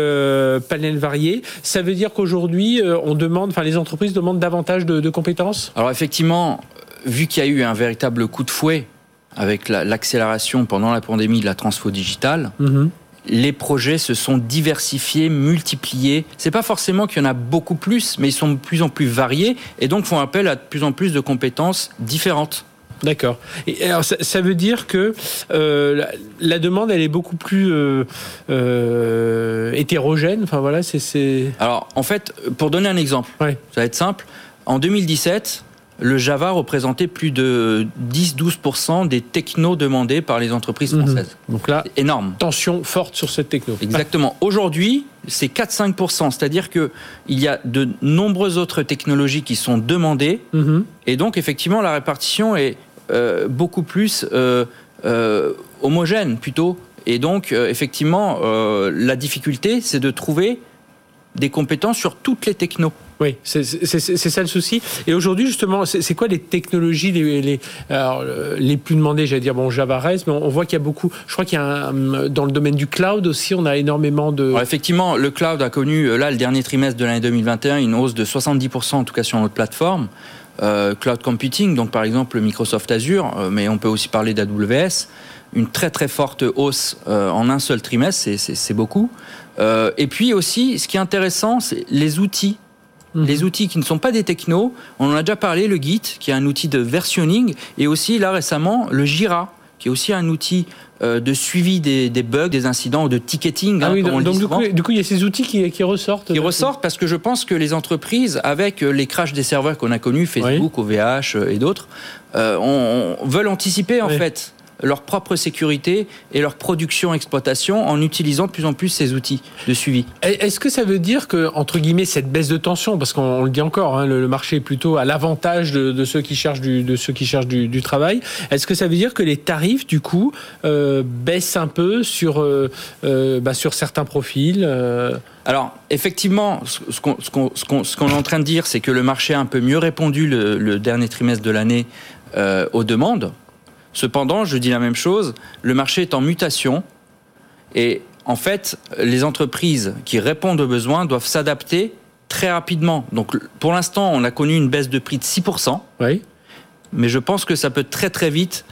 panel varié. Ça veut dire qu'aujourd'hui, on demande, enfin, les entreprises demandent davantage de, de compétences? Alors effectivement, vu qu'il y a eu un véritable coup de fouet avec l'accélération pendant la pandémie de la transfo digitale, mhm. les projets se sont diversifiés, multipliés. C'est pas forcément qu'il y en a beaucoup plus, mais ils sont de plus en plus variés et donc font appel à de plus en plus de compétences différentes. D'accord. Et alors ça, veut dire que euh, la, demande elle est beaucoup plus euh, euh, hétérogène? Enfin voilà, c'est. Alors en fait, pour donner un exemple, ça va être simple. En 2017, le Java représentait plus de 10-12% des technos demandés par les entreprises mhm. françaises. Donc là, énorme. Tension forte sur cette techno. Exactement. Aujourd'hui, c'est 4-5%, c'est-à-dire qu'il y a de nombreuses autres technologies qui sont demandées, mhm. et donc effectivement la répartition est euh, beaucoup plus euh, euh, homogène plutôt. Et donc effectivement, la difficulté, c'est de trouver des compétences sur toutes les technos. Oui, c'est ça le souci. Et aujourd'hui, justement, c'est quoi les technologies les, les, les plus demandées? J'allais dire, bon, Java reste, mais on, voit qu'il y a beaucoup. Je crois qu'il y a dans le domaine du cloud aussi, on a énormément de. effectivement, le cloud a connu, là, le dernier trimestre de l'année 2021, une hausse de 70%, en tout cas sur notre plateforme. cloud computing, donc par exemple Microsoft Azure, mais on peut aussi parler d'AWS, une très très forte hausse en un seul trimestre, c'est beaucoup. et puis aussi, ce qui est intéressant, c'est les outils Mhm. Les outils qui ne sont pas des technos, on en a déjà parlé, le Git, qui est un outil de versionning, et aussi là récemment le Jira, qui est aussi un outil euh, de suivi des, bugs, des incidents, de ticketing. Ah hein, oui, donc, du, coup, il y a ces outils qui, ressortent. Qui ressortent parce que je pense que les entreprises, avec euh, les crashs des serveurs qu'on a connus, Facebook, OVH euh, et d'autres, on, veulent anticiper en fait leur propre sécurité et leur production exploitation en utilisant de plus en plus ces outils de suivi. Est-ce que ça veut dire que, entre guillemets, cette baisse de tension, parce qu'on le dit encore, hein, le, marché est plutôt à l'avantage de, ceux qui cherchent du, de ceux qui cherchent du, travail, est-ce que ça veut dire que les tarifs, du coup, euh, baissent un peu sur, euh, euh, bah, sur certains profils alors, effectivement, ce qu'on est en train de dire, c'est que le marché a un peu mieux répondu le, dernier trimestre de l'année aux demandes. Cependant, je dis la même chose, le marché est en mutation et en fait, les entreprises qui répondent aux besoins doivent s'adapter très rapidement. Donc pour l'instant, on a connu une baisse de prix de 6%. Oui. Mais je pense que ça peut très très vite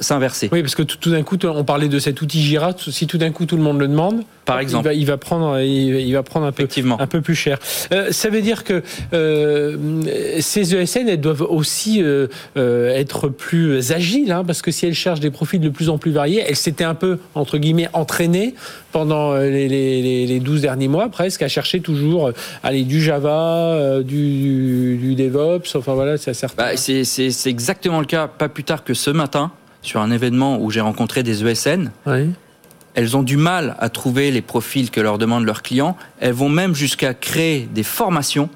s'inverser. Oui, parce que tout, d'un coup, on parlait de cet outil Jira. Si tout d'un coup tout le monde le demande, par exemple, il va, prendre, il, va prendre un peu, un peu plus cher. Euh, ça veut dire que euh, ces ESN, elles doivent aussi euh, être plus agiles, hein, parce que si elles cherchent des profils de plus en plus variés, elles s'étaient un peu entre guillemets entraînées pendant les, les, 12 derniers mois presque à chercher toujours aller du Java, du, DevOps. Enfin voilà, c'est certain. Bah, c'est exactement le cas. Pas plus tard que ce matin sur un événement où j'ai rencontré des ESN. Elles ont du mal à trouver les profils que leur demandent leurs clients. Elles vont même jusqu'à créer des formations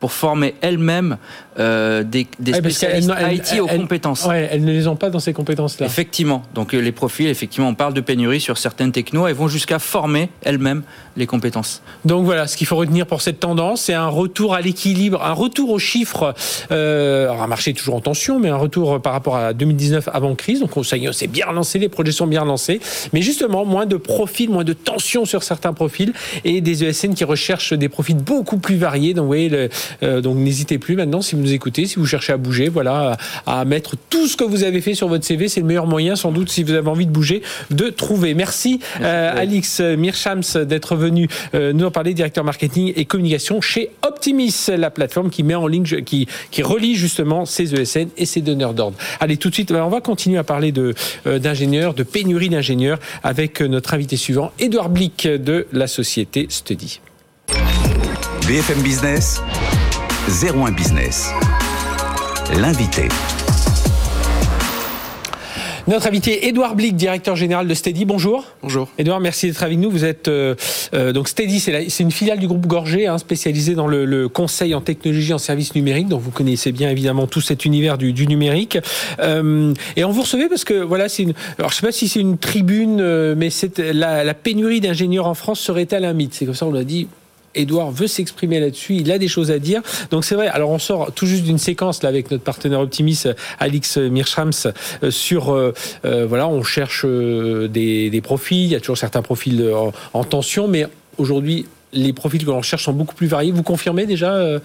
pour former elles-mêmes euh, des, des spécialistes IT aux compétences. Ouais, elles ne les ont pas dans ces compétences-là. Effectivement. Donc euh, les profils, effectivement, on parle de pénurie sur certaines technos, elles vont jusqu'à former elles-mêmes les compétences. Donc voilà, ce qu'il faut retenir pour cette tendance, c'est un retour à l'équilibre, un retour aux chiffres. Euh, alors un marché toujours en tension, mais un retour par rapport à 2019 avant crise. Donc ça y est, c'est bien relancé, les projets sont bien lancés, mais justement moins de profils, moins de tension sur certains profils et des ESN qui recherchent des profils beaucoup plus variés. Donc vous voyez, le, euh, donc n'hésitez plus maintenant si vous nous écoutez, si vous cherchez à bouger, voilà, à, mettre tout ce que vous avez fait sur votre CV, c'est le meilleur moyen sans doute si vous avez envie de bouger, de trouver. Merci, euh, Alix Mirchams d'être venu euh, nous en parler, directeur marketing et communication chez Optimis, la plateforme qui met en ligne, qui, qui relie justement ces ESN et ces donneurs d'ordre. Allez, tout de suite, on va continuer à parler de d'ingénieurs, de pénurie d'ingénieurs avec notre invité suivant, Édouard Blick de la société Study. BFM Business. 01 Business. L'invité. Notre invité, Édouard Blick, directeur général de Steady. Bonjour. Bonjour. Édouard, merci d'être avec nous. Vous êtes euh, euh, donc Steady, c'est une filiale du groupe Gorgé, hein, spécialisée dans le, conseil en technologie en services numériques. Donc vous connaissez bien évidemment tout cet univers du, numérique. Euh, et on vous recevait parce que voilà, c'est une. Alors je sais pas si c'est une tribune, mais c'est la, la pénurie d'ingénieurs en France serait-elle un mythe? C'est comme ça on l'a dit. Edouard veut s'exprimer là-dessus, il a des choses à dire. Donc c'est vrai, alors on sort tout juste d'une séquence avec notre partenaire optimiste Alix Mirchams euh, sur, euh, euh, voilà, on cherche des, profils, il y a toujours certains profils en tension, mais aujourd'hui les profils que l'on cherche sont beaucoup plus variés. Vous confirmez déjà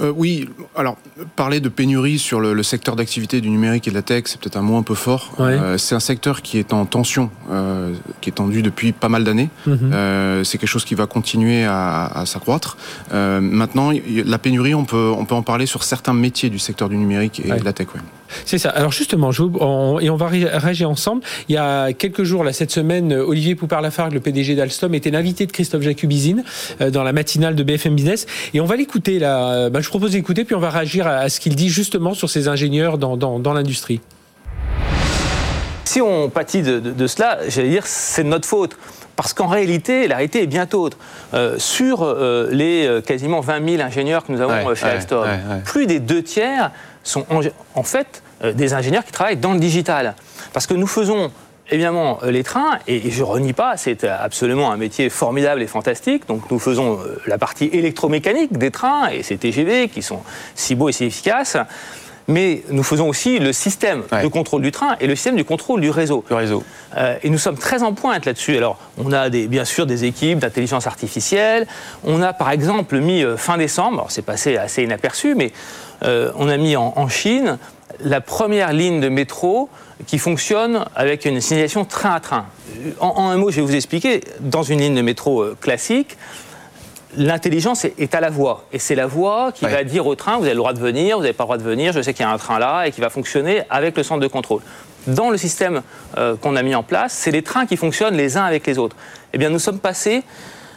euh, oui, alors parler de pénurie sur le, secteur d'activité du numérique et de la tech, c'est peut-être un mot un peu fort. Euh, c'est un secteur qui est en tension, euh, qui est tendu depuis pas mal d'années. Mhm. c'est quelque chose qui va continuer à, s'accroître. maintenant, la pénurie, on peut, on peut en parler sur certains métiers du secteur du numérique et de la tech. C'est ça. Alors justement, je, et on va réagir ensemble. Il y a quelques jours, là, cette semaine, Olivier Poupard-Lafargue, le PDG d'Alstom, était l'invité de Christophe Jacubizine dans la matinale de BFM Business. Et on va l'écouter là. Ben, je propose d'écouter, puis on va réagir à, ce qu'il dit justement sur ces ingénieurs dans, dans, l'industrie. Si on pâtit de, cela, j'allais dire, c'est de notre faute. Parce qu'en réalité, la réalité est bien autre. Euh, sur euh, les euh, quasiment 20 000 ingénieurs que nous avons chez Alstom, plus des deux tiers sont en fait des ingénieurs qui travaillent dans le digital. Parce que nous faisons évidemment, euh, les trains, et je renie pas, c'est absolument un métier formidable et fantastique. Donc nous faisons euh, la partie électromécanique des trains et ces TGV qui sont si beaux et si efficaces. Mais nous faisons aussi le système de contrôle du train et le système du contrôle du réseau. Le réseau. Euh, et nous sommes très en pointe là-dessus. Alors, on a des, bien sûr des équipes d'intelligence artificielle. On a par exemple mis euh, fin décembre, c'est passé assez inaperçu, mais euh, on a mis en, Chine la première ligne de métro qui fonctionne avec une signalisation train à train. En, un mot, je vais vous expliquer. Dans une ligne de métro classique, l'intelligence est à la voie. Et c'est la voie qui va dire au train, vous avez le droit de venir, vous n'avez pas le droit de venir, je sais qu'il y a un train là, et qui va fonctionner avec le centre de contrôle dans le système euh, qu'on a mis en place, c'est les trains qui fonctionnent les uns avec les autres. Eh bien, nous sommes passés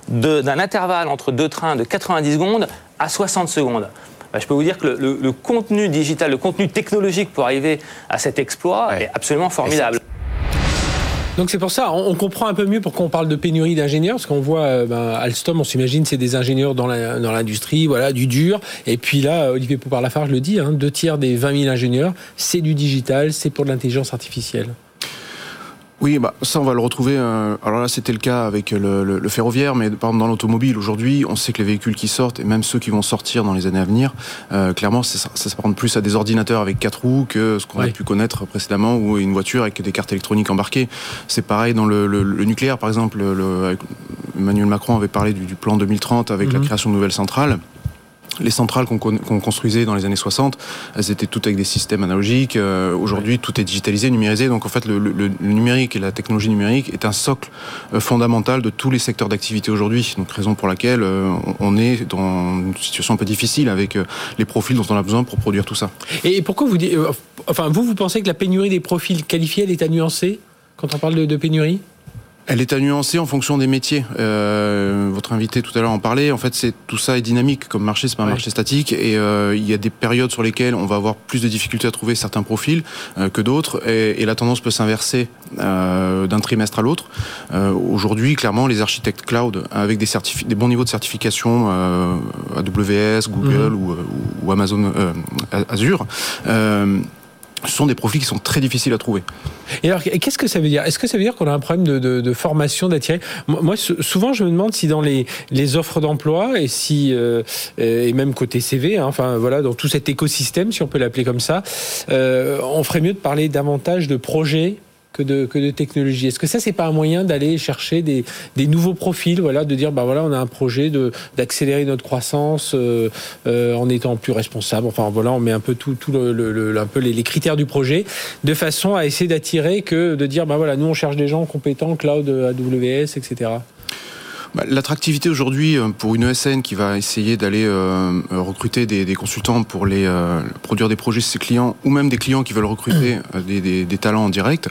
d'un intervalle entre deux trains de 90 secondes à 60 secondes. Bah, je peux vous dire que le, contenu digital, le contenu technologique pour arriver à cet exploit est absolument formidable. Donc c'est pour ça, on, comprend un peu mieux pourquoi on parle de pénurie d'ingénieurs, parce qu'on voit euh, ben, Alstom, on s'imagine c'est des ingénieurs dans l'industrie, voilà, du dur. Et puis là, Olivier Poupard-Lafarge le dit, hein, deux tiers des 20 000 ingénieurs, c'est du digital, c'est pour de l'intelligence artificielle. Oui, bah, ça on va le retrouver. Euh, alors là, c'était le cas avec le, ferroviaire, mais par exemple dans l'automobile aujourd'hui, on sait que les véhicules qui sortent et même ceux qui vont sortir dans les années à venir, euh, clairement, ça, ça s'apprend plus à des ordinateurs avec quatre roues que ce qu'on a pu connaître précédemment ou une voiture avec des cartes électroniques embarquées. C'est pareil dans le, nucléaire, par exemple. Emmanuel Macron avait parlé du, plan 2030 avec la mhm. création de nouvelles centrales les centrales qu'on construisait dans les années 60, elles étaient toutes avec des systèmes analogiques. Euh, aujourd'hui, tout est digitalisé, numérisé. Donc en fait, le, numérique et la technologie numérique est un socle euh, fondamental de tous les secteurs d'activité aujourd'hui. Donc raison pour laquelle euh, on est dans une situation un peu difficile avec les profils dont on a besoin pour produire tout ça. Et pourquoi vous dites, enfin vous, vous pensez que la pénurie des profils qualifiés, elle est à nuancer quand on parle de pénurie? Elle est à nuancer en fonction des métiers. Euh, votre invité tout à l'heure en parlait. En fait, c'est tout ça est dynamique comme marché. C'est pas un marché statique et euh, il y a des périodes sur lesquelles on va avoir plus de difficultés à trouver certains profils euh, que d'autres et, la tendance peut s'inverser d'un trimestre à l'autre. Aujourd'hui, clairement, les architectes cloud avec des, des bons niveaux de certification AWS, Google mhm. ou, Amazon Azure ce sont des profils qui sont très difficiles à trouver. Et alors, qu'est-ce que ça veut dire? Est-ce que ça veut dire qu'on a un problème de, formation, d'attirer? Moi, souvent, je me demande si dans les, offres d'emploi et si euh, et même côté CV, hein, enfin voilà, dans tout cet écosystème, si on peut l'appeler comme ça, euh, on ferait mieux de parler davantage de projets que de, que de technologie. Est-ce que ça, c'est pas un moyen d'aller chercher des, des, nouveaux profils, voilà, de dire, bah voilà, on a un projet de d'accélérer notre croissance euh, euh, en étant plus responsable. Enfin voilà, on met un peu tout, tout le, un peu les, critères du projet, de façon à essayer d'attirer que de dire, bah voilà, nous on cherche des gens compétents, cloud, AWS, etc. Bah, l'attractivité aujourd'hui euh, pour une ESN qui va essayer d'aller euh, euh, recruter des, des, consultants pour les produire des projets chez ses clients ou même des clients qui veulent recruter des, des, des talents en direct,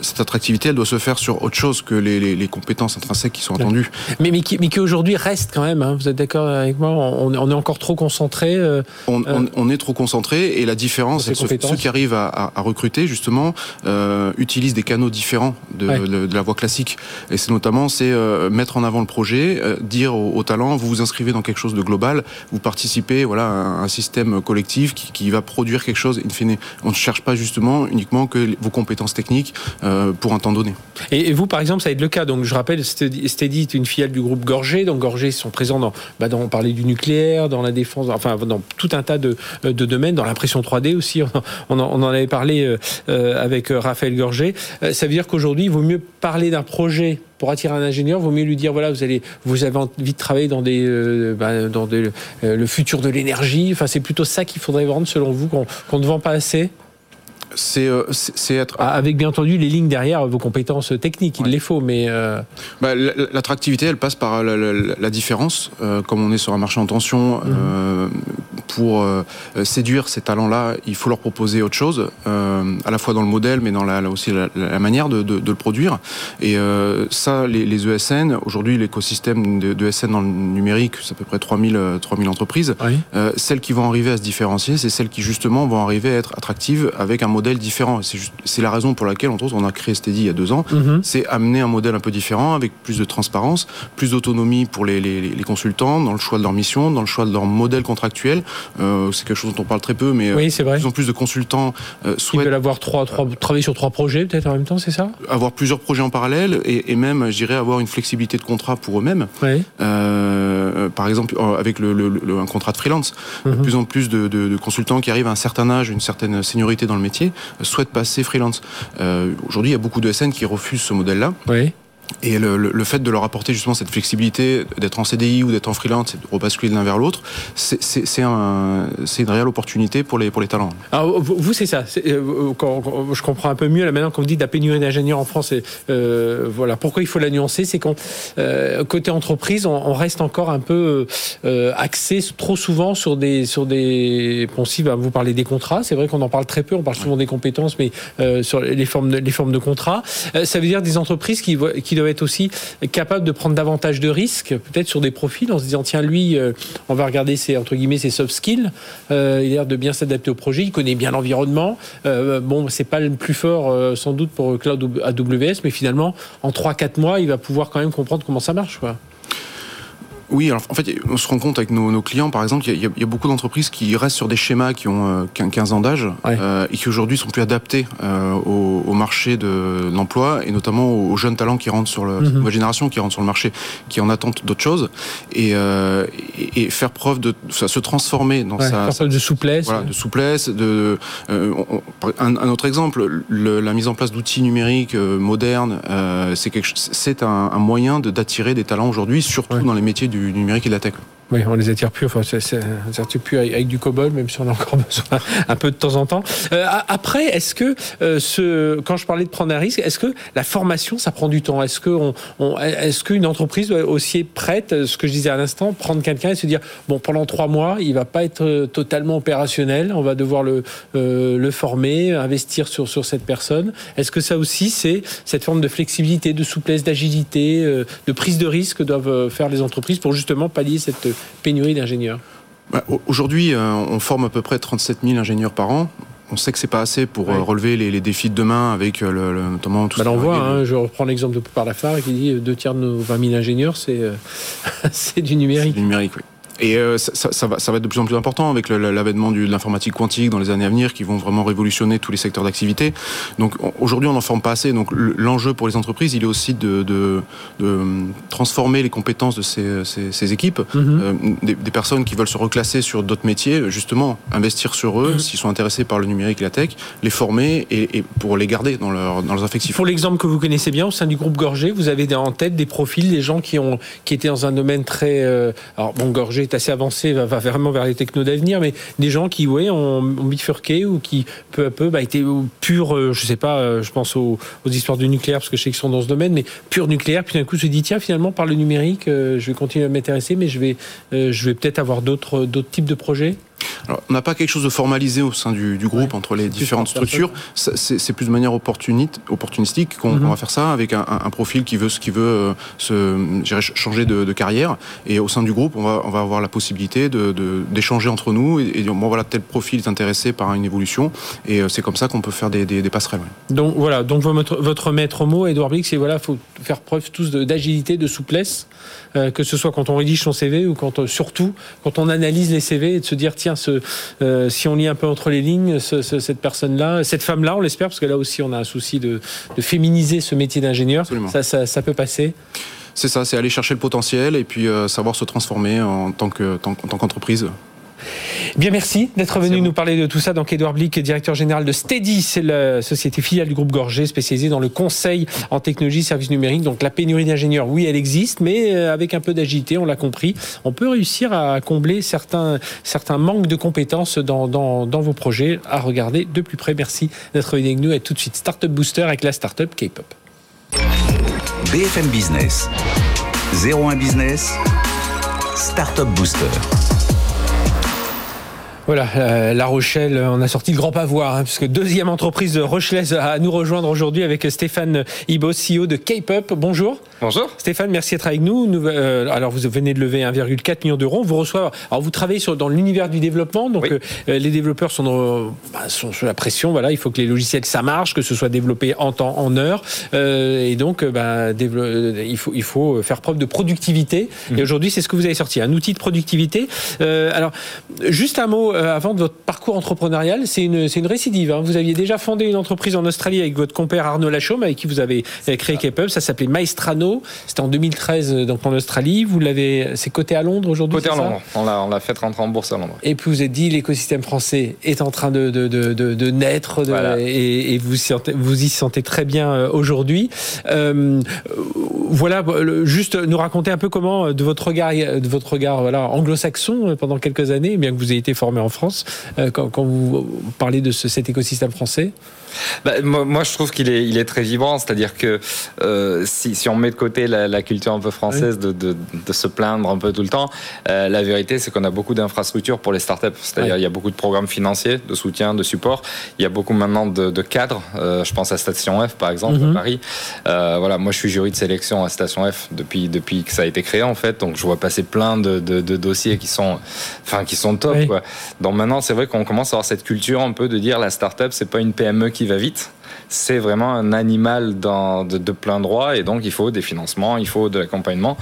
cette attractivité elle doit se faire sur autre chose que les, les, les compétences intrinsèques qui sont attendues. Mais, mais qui, mais qui aujourd'hui reste quand même, hein, vous êtes d'accord avec moi? On, on, est encore trop concentré on, on, est trop concentré et la différence c'est que ceux, qui arrivent à, à, recruter justement utilisent des canaux différents de, de, la voie classique. Et c'est notamment c'est mettre en avant le projet, euh, dire aux, talents, vous vous inscrivez dans quelque chose de global, vous participez voilà, à un système collectif qui, va produire quelque chose. In on ne cherche pas justement uniquement que vos compétences techniques euh, pour un temps donné. Et, vous, par exemple, ça va être le cas. Donc, je rappelle, Steady est une filiale du groupe Gorgé. Donc, Gorgé sont présents dans, bah, dans on parlait du nucléaire, dans la défense, enfin, dans tout un tas de, de domaines, dans l'impression 3D aussi. On en, on en avait parlé euh, avec Raphaël Gorgé. Ça veut dire qu'aujourd'hui, il vaut mieux parler d'un projet pour attirer un ingénieur, il vaut mieux lui dire voilà, vous allez, vous avez envie de travailler dans des, euh, bah, dans euh, le futur de l'énergie. Enfin, c'est plutôt ça qu'il faudrait vendre selon vous qu'on ne vend pas assez? Euh, c'est être ah, avec bien entendu les lignes derrière vos compétences techniques, il les faut, mais bah, l'attractivité, elle passe par la, différence. comme on est sur un marché en tension, mhm pour euh, séduire ces talents-là, il faut leur proposer autre chose, euh, à la fois dans le modèle, mais dans la, aussi la, manière de, le produire. Et euh, ça, les, ESN, aujourd'hui, l'écosystème d'ESN dans le numérique, c'est à peu près 3000, 3000 entreprises. celles qui vont arriver à se différencier, c'est celles qui justement vont arriver à être attractives avec un modèle différent. C'est la raison pour laquelle, entre autres, on a créé Steady il y a deux ans. Mhm. C'est amener un modèle un peu différent, avec plus de transparence, plus d'autonomie pour les, les, consultants dans le choix de leur mission, dans le choix de leur modèle contractuel, c'est quelque chose dont on parle très peu, mais oui, vrai. de plus en plus de consultants souhaitent... Ils veulent avoir trois, trois, travailler sur trois projets peut-être en même temps, c'est ça? Avoir plusieurs projets en parallèle et, et même, je dirais, avoir une flexibilité de contrat pour eux-mêmes. Oui. par exemple, avec le, le, un contrat de freelance, de mhm. plus en plus de, de, de, consultants qui arrivent à un certain âge, une certaine seniorité dans le métier, souhaitent passer freelance. Aujourd'hui, il y a beaucoup de SN qui refusent ce modèle-là. Oui. Et le, le, fait de leur apporter justement cette flexibilité d'être en CDI ou d'être en freelance et de rebasculer de l'un vers l'autre, c'est un, une réelle opportunité pour les, pour les talents. Alors, vous, c'est ça. Euh, je comprends un peu mieux là maintenant qu'on dit de la pénurie d'ingénieurs en France. Euh, voilà. Pourquoi il faut la nuancer? C'est qu'on, euh, côté entreprise, on, reste encore un peu euh, axé trop souvent sur des. Sur des bon, si, vous parlez des contrats, c'est vrai qu'on en parle très peu, on parle souvent des compétences, mais sur les formes, de, les formes de contrats. ça veut dire des entreprises qui, qui doivent être aussi capables de prendre davantage de risques, peut-être sur des profils, en se disant tiens lui, euh, on va regarder ses entre guillemets ses soft skills. Euh, il a l'air de bien s'adapter au projet, il connaît bien l'environnement. Euh, bon, c'est pas le plus fort sans doute pour Cloud AWS, mais finalement en 3-4 mois, il va pouvoir quand même comprendre comment ça marche. Oui, alors en fait, on se rend compte avec nos, nos clients, par exemple, il y, y, a beaucoup d'entreprises qui restent sur des schémas qui ont 15 euh, ans d'âge euh, et qui aujourd'hui sont plus adaptés euh, au, au, marché de l'emploi et notamment aux jeunes talents qui rentrent sur le, mm nouvelle génération qui rentre sur le marché, qui en attendent d'autres choses et, euh, et, faire preuve de se transformer dans ouais, sa, sa de souplesse, voilà, de souplesse. De un, un, autre exemple, le, la mise en place d'outils numériques modernes, c'est c'est un, un, moyen d'attirer des talents aujourd'hui, surtout ouais. dans les métiers du du numérique et de la tech. Oui, on les attire plus. Enfin, c'est, plus avec, du COBOL, même si on a encore besoin un peu de temps en temps. Euh, après, est-ce que euh, ce, quand je parlais de prendre un risque, est-ce que la formation, ça prend du temps? Est-ce que on, on, est-ce qu'une entreprise aussi est prête, ce que je disais à l'instant, prendre quelqu'un et se dire bon, pendant trois mois, il va pas être euh, totalement opérationnel, on va devoir le euh, le former, investir sur sur cette personne? Est-ce que ça aussi, c'est cette forme de flexibilité, de souplesse, d'agilité, euh, de prise de risque que doivent faire les entreprises pour justement pallier cette pénurie d'ingénieurs bah, Aujourd'hui, euh, on forme à peu près 37 000 ingénieurs par an. On sait que c'est pas assez pour ouais. relever les, les, défis de demain avec euh, le, le, notamment tout bah, on voit, hein, je reprends l'exemple de Poupard Lafarge qui dit deux tiers de nos 20 000 ingénieurs, c'est euh, du numérique. Du numérique, oui. Et euh, ça, ça, ça, va, ça va être de plus en plus important avec l'avènement de l'informatique quantique dans les années à venir qui vont vraiment révolutionner tous les secteurs d'activité. Donc aujourd'hui, on n'en forme pas assez. Donc l'enjeu pour les entreprises, il est aussi de, de, de transformer les compétences de ces, ces, ces équipes, mm -hmm. euh, des, des, personnes qui veulent se reclasser sur d'autres métiers, justement investir sur eux, mm -hmm. s'ils sont intéressés par le numérique et la tech, les former et, et pour les garder dans, leur, dans leurs effectifs. Pour l'exemple que vous connaissez bien, au sein du groupe Gorgé, vous avez en tête des profils, des gens qui, ont, qui étaient dans un domaine très... Euh, alors bon, Gorgé est assez avancé, va, vraiment vers les technos d'avenir, mais des gens qui, ouais, ont, bifurqué ou qui, peu à peu, bah, étaient purs, euh, je sais pas, euh, je pense aux, aux, histoires du nucléaire, parce que je sais qu'ils sont dans ce domaine, mais pur nucléaire, puis d'un coup se dit, tiens, finalement, par le numérique, euh, je vais continuer à m'intéresser, mais je vais, euh, je vais peut-être avoir d'autres types de projets alors, on n'a pas quelque chose de formalisé au sein du, du groupe ouais, entre les différentes structures. C'est plus de manière opportunistique qu'on mm -hmm. va faire ça avec un, un, profil qui veut, qui veut euh, se, changer de, de, carrière. Et au sein du groupe, on va, on va avoir la possibilité d'échanger de, entre nous et, et dire bon voilà tel profil est intéressé par une évolution. Et euh, c'est comme ça qu'on peut faire des, des, des passerelles. Ouais. Donc voilà. Donc votre, votre maître mot, Edouard Blix, c'est voilà, faut faire preuve tous d'agilité, de, souplesse, euh, que ce soit quand on rédige son CV ou quand euh, surtout quand on analyse les CV et de se dire tiens ce, euh, si on lit un peu entre les lignes, ce, ce, cette personne-là, cette femme-là, on l'espère, parce que là aussi on a un souci de, de féminiser ce métier d'ingénieur, ça, ça, ça, peut passer. C'est ça, c'est aller chercher le potentiel et puis euh, savoir se transformer en tant qu'entreprise. Que, Bien, merci d'être venu nous parler de tout ça. Donc, Edouard Blick, directeur général de Steady, c'est la société filiale du groupe Gorgé, spécialisée dans le conseil en technologie, services numériques. Donc, la pénurie d'ingénieurs, oui, elle existe, mais euh, avec un peu d'agilité, on l'a compris, on peut réussir à combler certains, certains manques de compétences dans, dans, dans vos projets. À regarder de plus près. Merci d'être venu avec nous. Et tout de suite, Startup Booster avec la startup K-pop. BFM Business, 01 Business, Startup Booster. Voilà, La Rochelle, on a sorti le grand pavoir, hein, puisque deuxième entreprise rochelaise à nous rejoindre aujourd'hui avec Stéphane Ibo, CEO de Cape-Up. Bonjour. Bonjour. Stéphane, merci d'être avec nous. Euh, alors, vous venez de lever 1,4 million d'euros. Vous reçoit. Alors, vous travaillez sur, dans l'univers du développement, donc euh, les développeurs sont, bah, sont, sous la pression. Voilà, il faut que les logiciels ça marche, que ce soit développé en temps, en heure, euh, et donc bah, il faut il faut faire preuve de productivité. Et mmh. aujourd'hui, c'est ce que vous avez sorti, un outil de productivité. alors, juste un mot avant de votre parcours entrepreneurial, c'est une une récidive. Hein. Vous aviez déjà fondé une entreprise en Australie avec votre compère Arnaud Lachaume, avec qui vous avez créé Cape Ça s'appelait Maestrano. C'était en 2013 euh, donc en Australie. Vous l'avez, c'est coté à Londres aujourd'hui. Coté à Londres. On l'a, on l'a fait rentrer en bourse à Londres. Et puis vous avez dit l'écosystème français est en train de, de, de, de naître et, vous, vous y sentez très bien euh, aujourd'hui. Euh, voilà, juste nous raconter un peu comment de votre regard, de votre regard voilà anglo-saxon pendant quelques années, bien que vous ayez été formé en France, quand, quand vous parlez de ce, cet écosystème français? Bah, moi, je trouve qu'il est, il est très vibrant. C'est-à-dire que euh, si, si, on met de côté la, culture un peu française de, de, de, se plaindre un peu tout le temps, euh, la vérité, c'est qu'on a beaucoup d'infrastructures pour les startups. C'est-à-dire il y a beaucoup de programmes financiers, de soutien, de support. Il y a beaucoup maintenant de, de cadres. Euh, je pense à Station F, par exemple, à mhm. Paris. Voilà, moi, je suis jury de sélection à Station F depuis, depuis que ça a été créé, en fait. Donc, je vois passer plein de, dossiers qui sont, enfin, qui sont top. Quoi. Donc, maintenant, c'est vrai qu'on commence à avoir cette culture un peu de dire la startup, c'est pas une PME qui va vite. C'est vraiment un animal dans, de, plein droit et donc il faut des financements, il faut de l'accompagnement.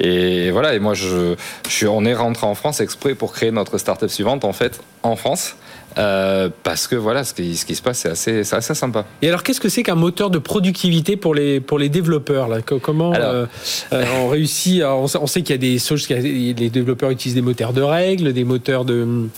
Et voilà, et moi, je, suis, on est rentré en France exprès pour créer notre startup suivante, en fait, en France. Euh, parce que voilà, ce qui, ce qui se passe, c'est assez, assez, sympa. Et alors, qu'est-ce que c'est qu'un moteur de productivité pour les, pour les développeurs là? Comment euh, euh, on réussit on, sait qu'il y a des choses, les développeurs utilisent des moteurs de règles, des moteurs de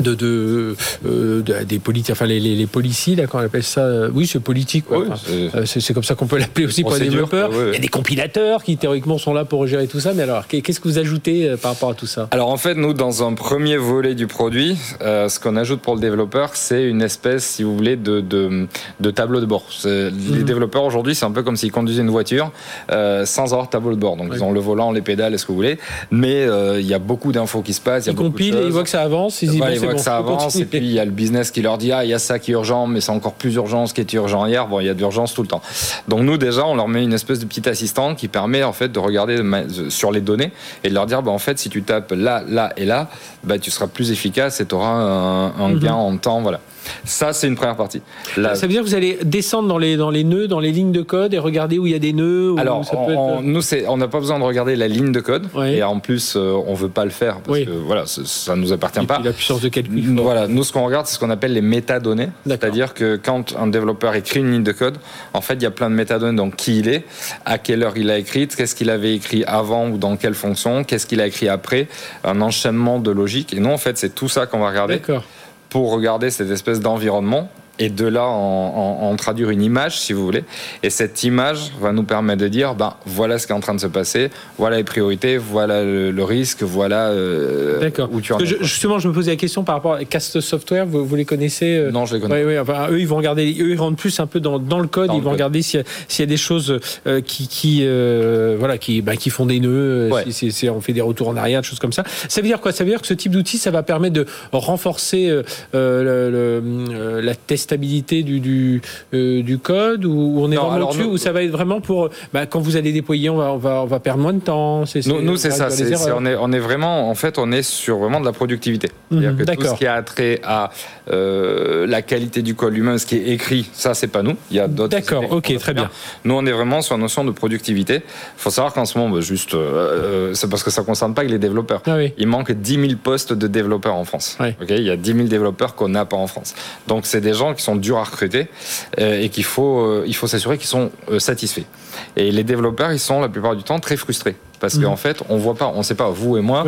de, de, euh, des politiques, enfin les, les, policiers, là, quand on appelle ça, euh, oui, c'est politique. Euh, c'est comme ça qu'on peut l'appeler aussi pour les développeurs. Il y a des compilateurs qui théoriquement sont là pour gérer tout ça. Mais alors, qu'est-ce que vous ajoutez par rapport à tout ça? Alors en fait, nous, dans un premier volet du produit, ce qu'on ajoute pour le développeur, c'est une espèce, si vous voulez, de, de, de tableau de bord. Les mhm. développeurs aujourd'hui, c'est un peu comme s'ils conduisaient une voiture sans avoir tableau de bord. Donc ils ont le volant, les pédales, et ce que vous voulez. Mais il y a beaucoup d'infos qui se passent. Ils compilent, ils voient que ça avance, ils y que ça avance. Et puis il y a le business qui leur dit ah il y a ça qui est urgent, mais c'est encore plus urgent ce qui est urgent hier. Bon, il y a de l'urgence tout le temps. Donc nous déjà on leur met une espèce de petit assistant qui permet en fait de regarder sur les données et de leur dire bah en fait si tu tapes là, là et là, bah tu seras plus efficace et tu auras un, mhm. gain en temps. Voilà. Ça, c'est une première partie. Ça veut dire que vous allez descendre dans les, dans les nœuds, dans les lignes de code et regarder où il y a des nœuds Alors, on, nous, on n'a pas besoin de regarder la ligne de code. Et en plus, euh, on ne veut pas le faire parce que voilà, ça ne nous appartient pas. la puissance de calcul. Voilà, nous, ce qu'on regarde, c'est ce qu'on appelle les métadonnées. C'est-à-dire que quand un développeur écrit une ligne de code, en fait, il y a plein de métadonnées. Donc, qui il est, à quelle heure il a écrit, qu'est-ce qu'il avait écrit avant ou dans quelle fonction, qu'est-ce qu'il a écrit après, un enchaînement de logique. Et nous, en fait, c'est tout ça qu'on va regarder. D'accord pour regarder cette espèce d'environnement et de là en, traduire une image, si vous voulez. Et cette image va nous permettre de dire, ben voilà ce qui est en train de se passer, voilà les priorités, voilà le, risque, voilà euh, où tu en es. Justement, je me posais la question par rapport à Cast Software, vous, vous les connaissez euh Non, je les connais. Oui, enfin, eux, ils vont regarder, eux, ils rentrent plus un peu dans, dans le code, ils vont regarder s'il y, a des choses euh, qui, qui voilà, qui, bah, qui font des nœuds, si, on fait des retours en arrière, des choses comme ça. Ça veut dire quoi? Ça veut dire que ce type d'outil, ça va permettre de renforcer le, la test stabilité du, du, euh, du code ou on est vraiment dessus ou ça va être vraiment pour bah, quand vous allez déployer on va, on va, on va perdre moins de temps nous, c'est ça on, est, on est vraiment en fait on est sur vraiment de la productivité. Mmh, que tout ce qui a trait à euh, la qualité du code humain ce qui est écrit ça c'est pas nous. Il y a d'autres d'accord ok très bien. nous on est vraiment sur la notion de productivité. Il faut savoir qu'en ce moment bah, juste euh, c'est parce que ça concerne pas que les développeurs. Ah il manque 10 000 postes de développeurs en France. Ok il y a 10 000 développeurs qu'on n'a pas en France. Donc c'est des gens qui sont durs à recruter euh, et qu'il faut, euh, il faut s'assurer qu'ils sont euh, satisfaits. Et les développeurs, ils sont la plupart du temps très frustrés parce qu'en mhm. fait, on voit pas, on sait pas, vous et moi,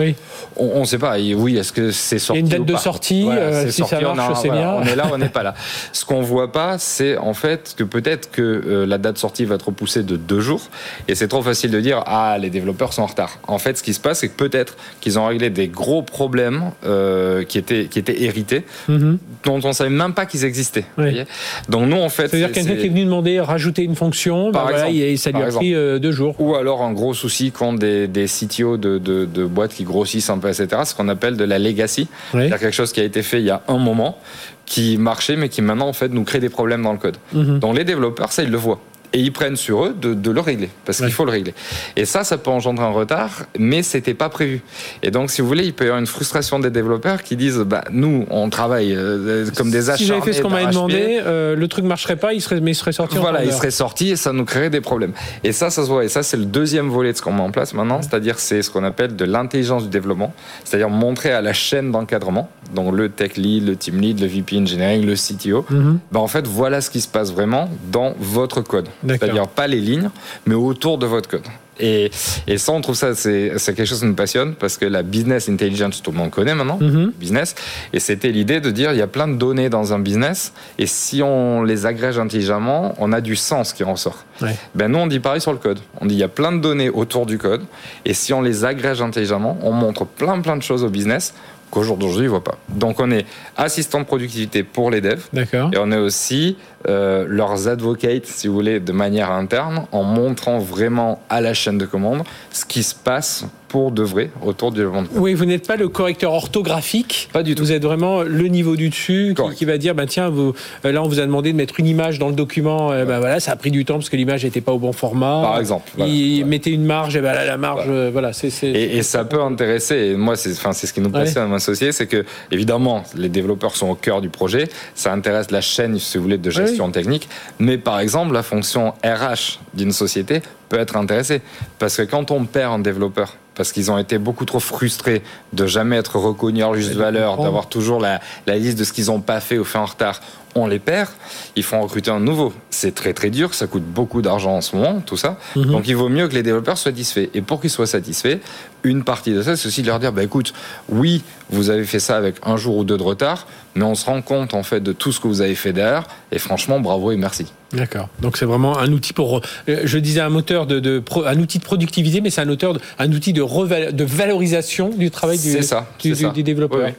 on, ne sait pas. oui, est-ce que c'est sorti Il y a une date de sortie, euh, si ça marche, c'est bien. On est là, on n'est pas là. Ce qu'on voit pas, c'est en fait que peut-être que euh, la date de sortie va être repoussée de deux jours, et c'est trop facile de dire ah les développeurs sont en retard. En fait, ce qui se passe, c'est que peut-être qu'ils ont réglé des gros problèmes euh, qui étaient qui étaient hérités, mhm. dont on savait même pas qu'ils existaient. Donc nous, en fait, c'est-à-dire quelqu'un qui est venu demander rajouter une fonction, bah, et ça lui a pris deux jours. Ou alors un gros souci quand des des, des CTO de, de, de, boîtes qui grossissent un peu, etc., ce qu'on appelle de la legacy. C'est-à-dire quelque chose qui a été fait il y a un moment, qui marchait, mais qui maintenant, en fait, nous crée des problèmes dans le code. Donc les développeurs, ça, ils le voient et ils prennent sur eux de, le régler parce qu'il faut le régler. Et ça, ça peut engendrer un retard, mais c'était pas prévu. Et donc, si vous voulez, il peut y avoir une frustration des développeurs qui disent bah nous, on travaille euh, comme des acheteurs. Si j'avais fait ce qu'on m'avait demandé, euh, le truc marcherait pas, il serait, mais il serait sorti. Voilà, il serait sorti et ça nous créerait des problèmes. Et ça, ça se voit. Et ça, c'est le deuxième volet de ce qu'on met en place maintenant, c'est-à-dire c'est ce qu'on appelle de l'intelligence du développement, c'est-à-dire montrer à la chaîne d'encadrement, donc le tech lead, le team lead, le VP engineering, le CTO, mhm. bah, en fait, voilà ce qui se passe vraiment dans votre code. C'est-à-dire pas les lignes, mais autour de votre code. Et, et ça, on trouve ça, c'est quelque chose qui nous passionne parce que la business intelligence, tout le monde connaît maintenant, mhm. business. Et c'était l'idée de dire, il y a plein de données dans un business et si on les agrège intelligemment, on a du sens qui en sort. Ben nous, on dit pareil sur le code. On dit, il y a plein de données autour du code et si on les agrège intelligemment, on montre plein plein de choses au business qu'aujourd'hui, ils ne voient pas. Donc, on est assistant de productivité pour les devs. D'accord. Et on est aussi euh, leurs advocates, si vous voulez, de manière interne, en montrant vraiment à la chaîne de commande ce qui se passe pour de vrai autour du développement. Oui, vous n'êtes pas le correcteur orthographique. Pas du tout. Vous êtes vraiment le niveau du dessus qui, va dire, bah, tiens, vous, euh, là, on vous a demandé de mettre une image dans le document. Bah, voilà, ça a pris du temps parce que l'image n'était pas au bon format. Par exemple. Voilà, Il mettait une marge, et ben là, la marge, voilà. c'est, et, ça peut intéresser. Et moi, c'est, enfin, c'est ce qui nous passionne à m'associer, c'est que évidemment, les développeurs sont au cœur du projet. Ça intéresse la chaîne, si vous voulez, de gestion technique. Mais par exemple, la fonction RH d'une société peut être intéressée parce que quand on perd un développeur parce qu'ils ont été beaucoup trop frustrés de jamais être reconnus à leur juste valeur, d'avoir toujours la, liste de ce qu'ils n'ont pas fait ou fait en retard. On les perd, il faut en recruter un nouveau. C'est très très dur, ça coûte beaucoup d'argent en ce moment, tout ça. Mhm. Donc il vaut mieux que les développeurs soient satisfaits. Et pour qu'ils soient satisfaits, une partie de ça, c'est aussi de leur dire, bah écoute, oui, vous avez fait ça avec un jour ou deux de retard, mais on se rend compte en fait de tout ce que vous avez fait derrière. Et franchement, bravo et merci. D'accord. Donc c'est vraiment un outil pour. Euh, je disais un moteur de, un outil de productivité, mais c'est un, auteur un outil de, de valorisation du travail du, ça, du, du, développeur.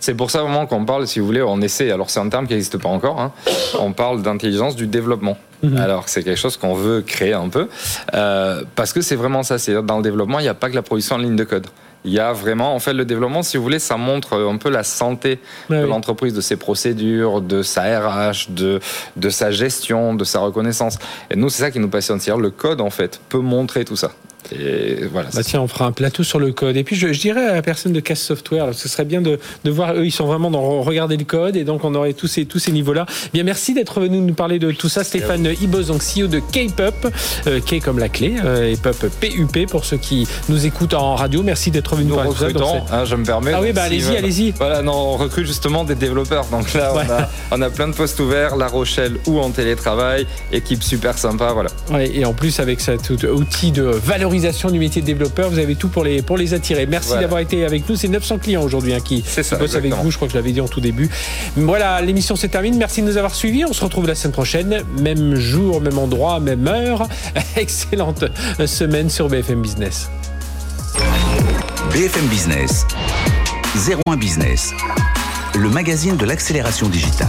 C'est pour ça vraiment qu'on parle, si vous voulez, on essaie. Alors c'est un terme qui n'existe pas encore. Hein, on parle d'intelligence du développement. Mhm. Alors c'est quelque chose qu'on veut créer un peu euh, parce que c'est vraiment ça. C'est dans le développement, il n'y a pas que la production en ligne de code. Il y a vraiment, en fait, le développement, si vous voulez, ça montre un peu la santé de l'entreprise, de ses procédures, de sa RH, de, de sa gestion, de sa reconnaissance. Et nous, c'est ça qui nous passionne. C'est-à-dire, le code, en fait, peut montrer tout ça. Et voilà. Bah tiens, on fera un plateau sur le code. Et puis, je, dirais à la personne de Casse Software, ce serait bien de, de, voir, eux, ils sont vraiment dans regarder le code, et donc on aurait tous ces, tous ces niveaux-là. Bien, merci d'être venu nous parler de tout ça. Stéphane Ibos, donc CEO de K-Pup, euh, K comme la clé, euh, et Pup, PUP, pour ceux qui nous écoutent en radio. Merci d'être venu nous parler de tout ça. Hein, je me permets. Ah oui, bah allez-y, allez-y. Voilà, non, on recrute justement des développeurs. Donc là, on, a, on, a, plein de postes ouverts, La Rochelle ou en télétravail, équipe super sympa, voilà. Ouais, et en plus, avec cet outil de valorisation du métier de développeurs. Vous avez tout pour les, pour les attirer. Merci d'avoir été avec nous. C'est 900 clients aujourd'hui hein, qui, bossent avec vous. Je crois que je l'avais dit en tout début. Voilà, l'émission se termine. Merci de nous avoir suivis. On se retrouve la semaine prochaine. Même jour, même endroit, même heure. Excellente semaine sur BFM Business. BFM Business. 01 Business. Le magazine de l'accélération digitale.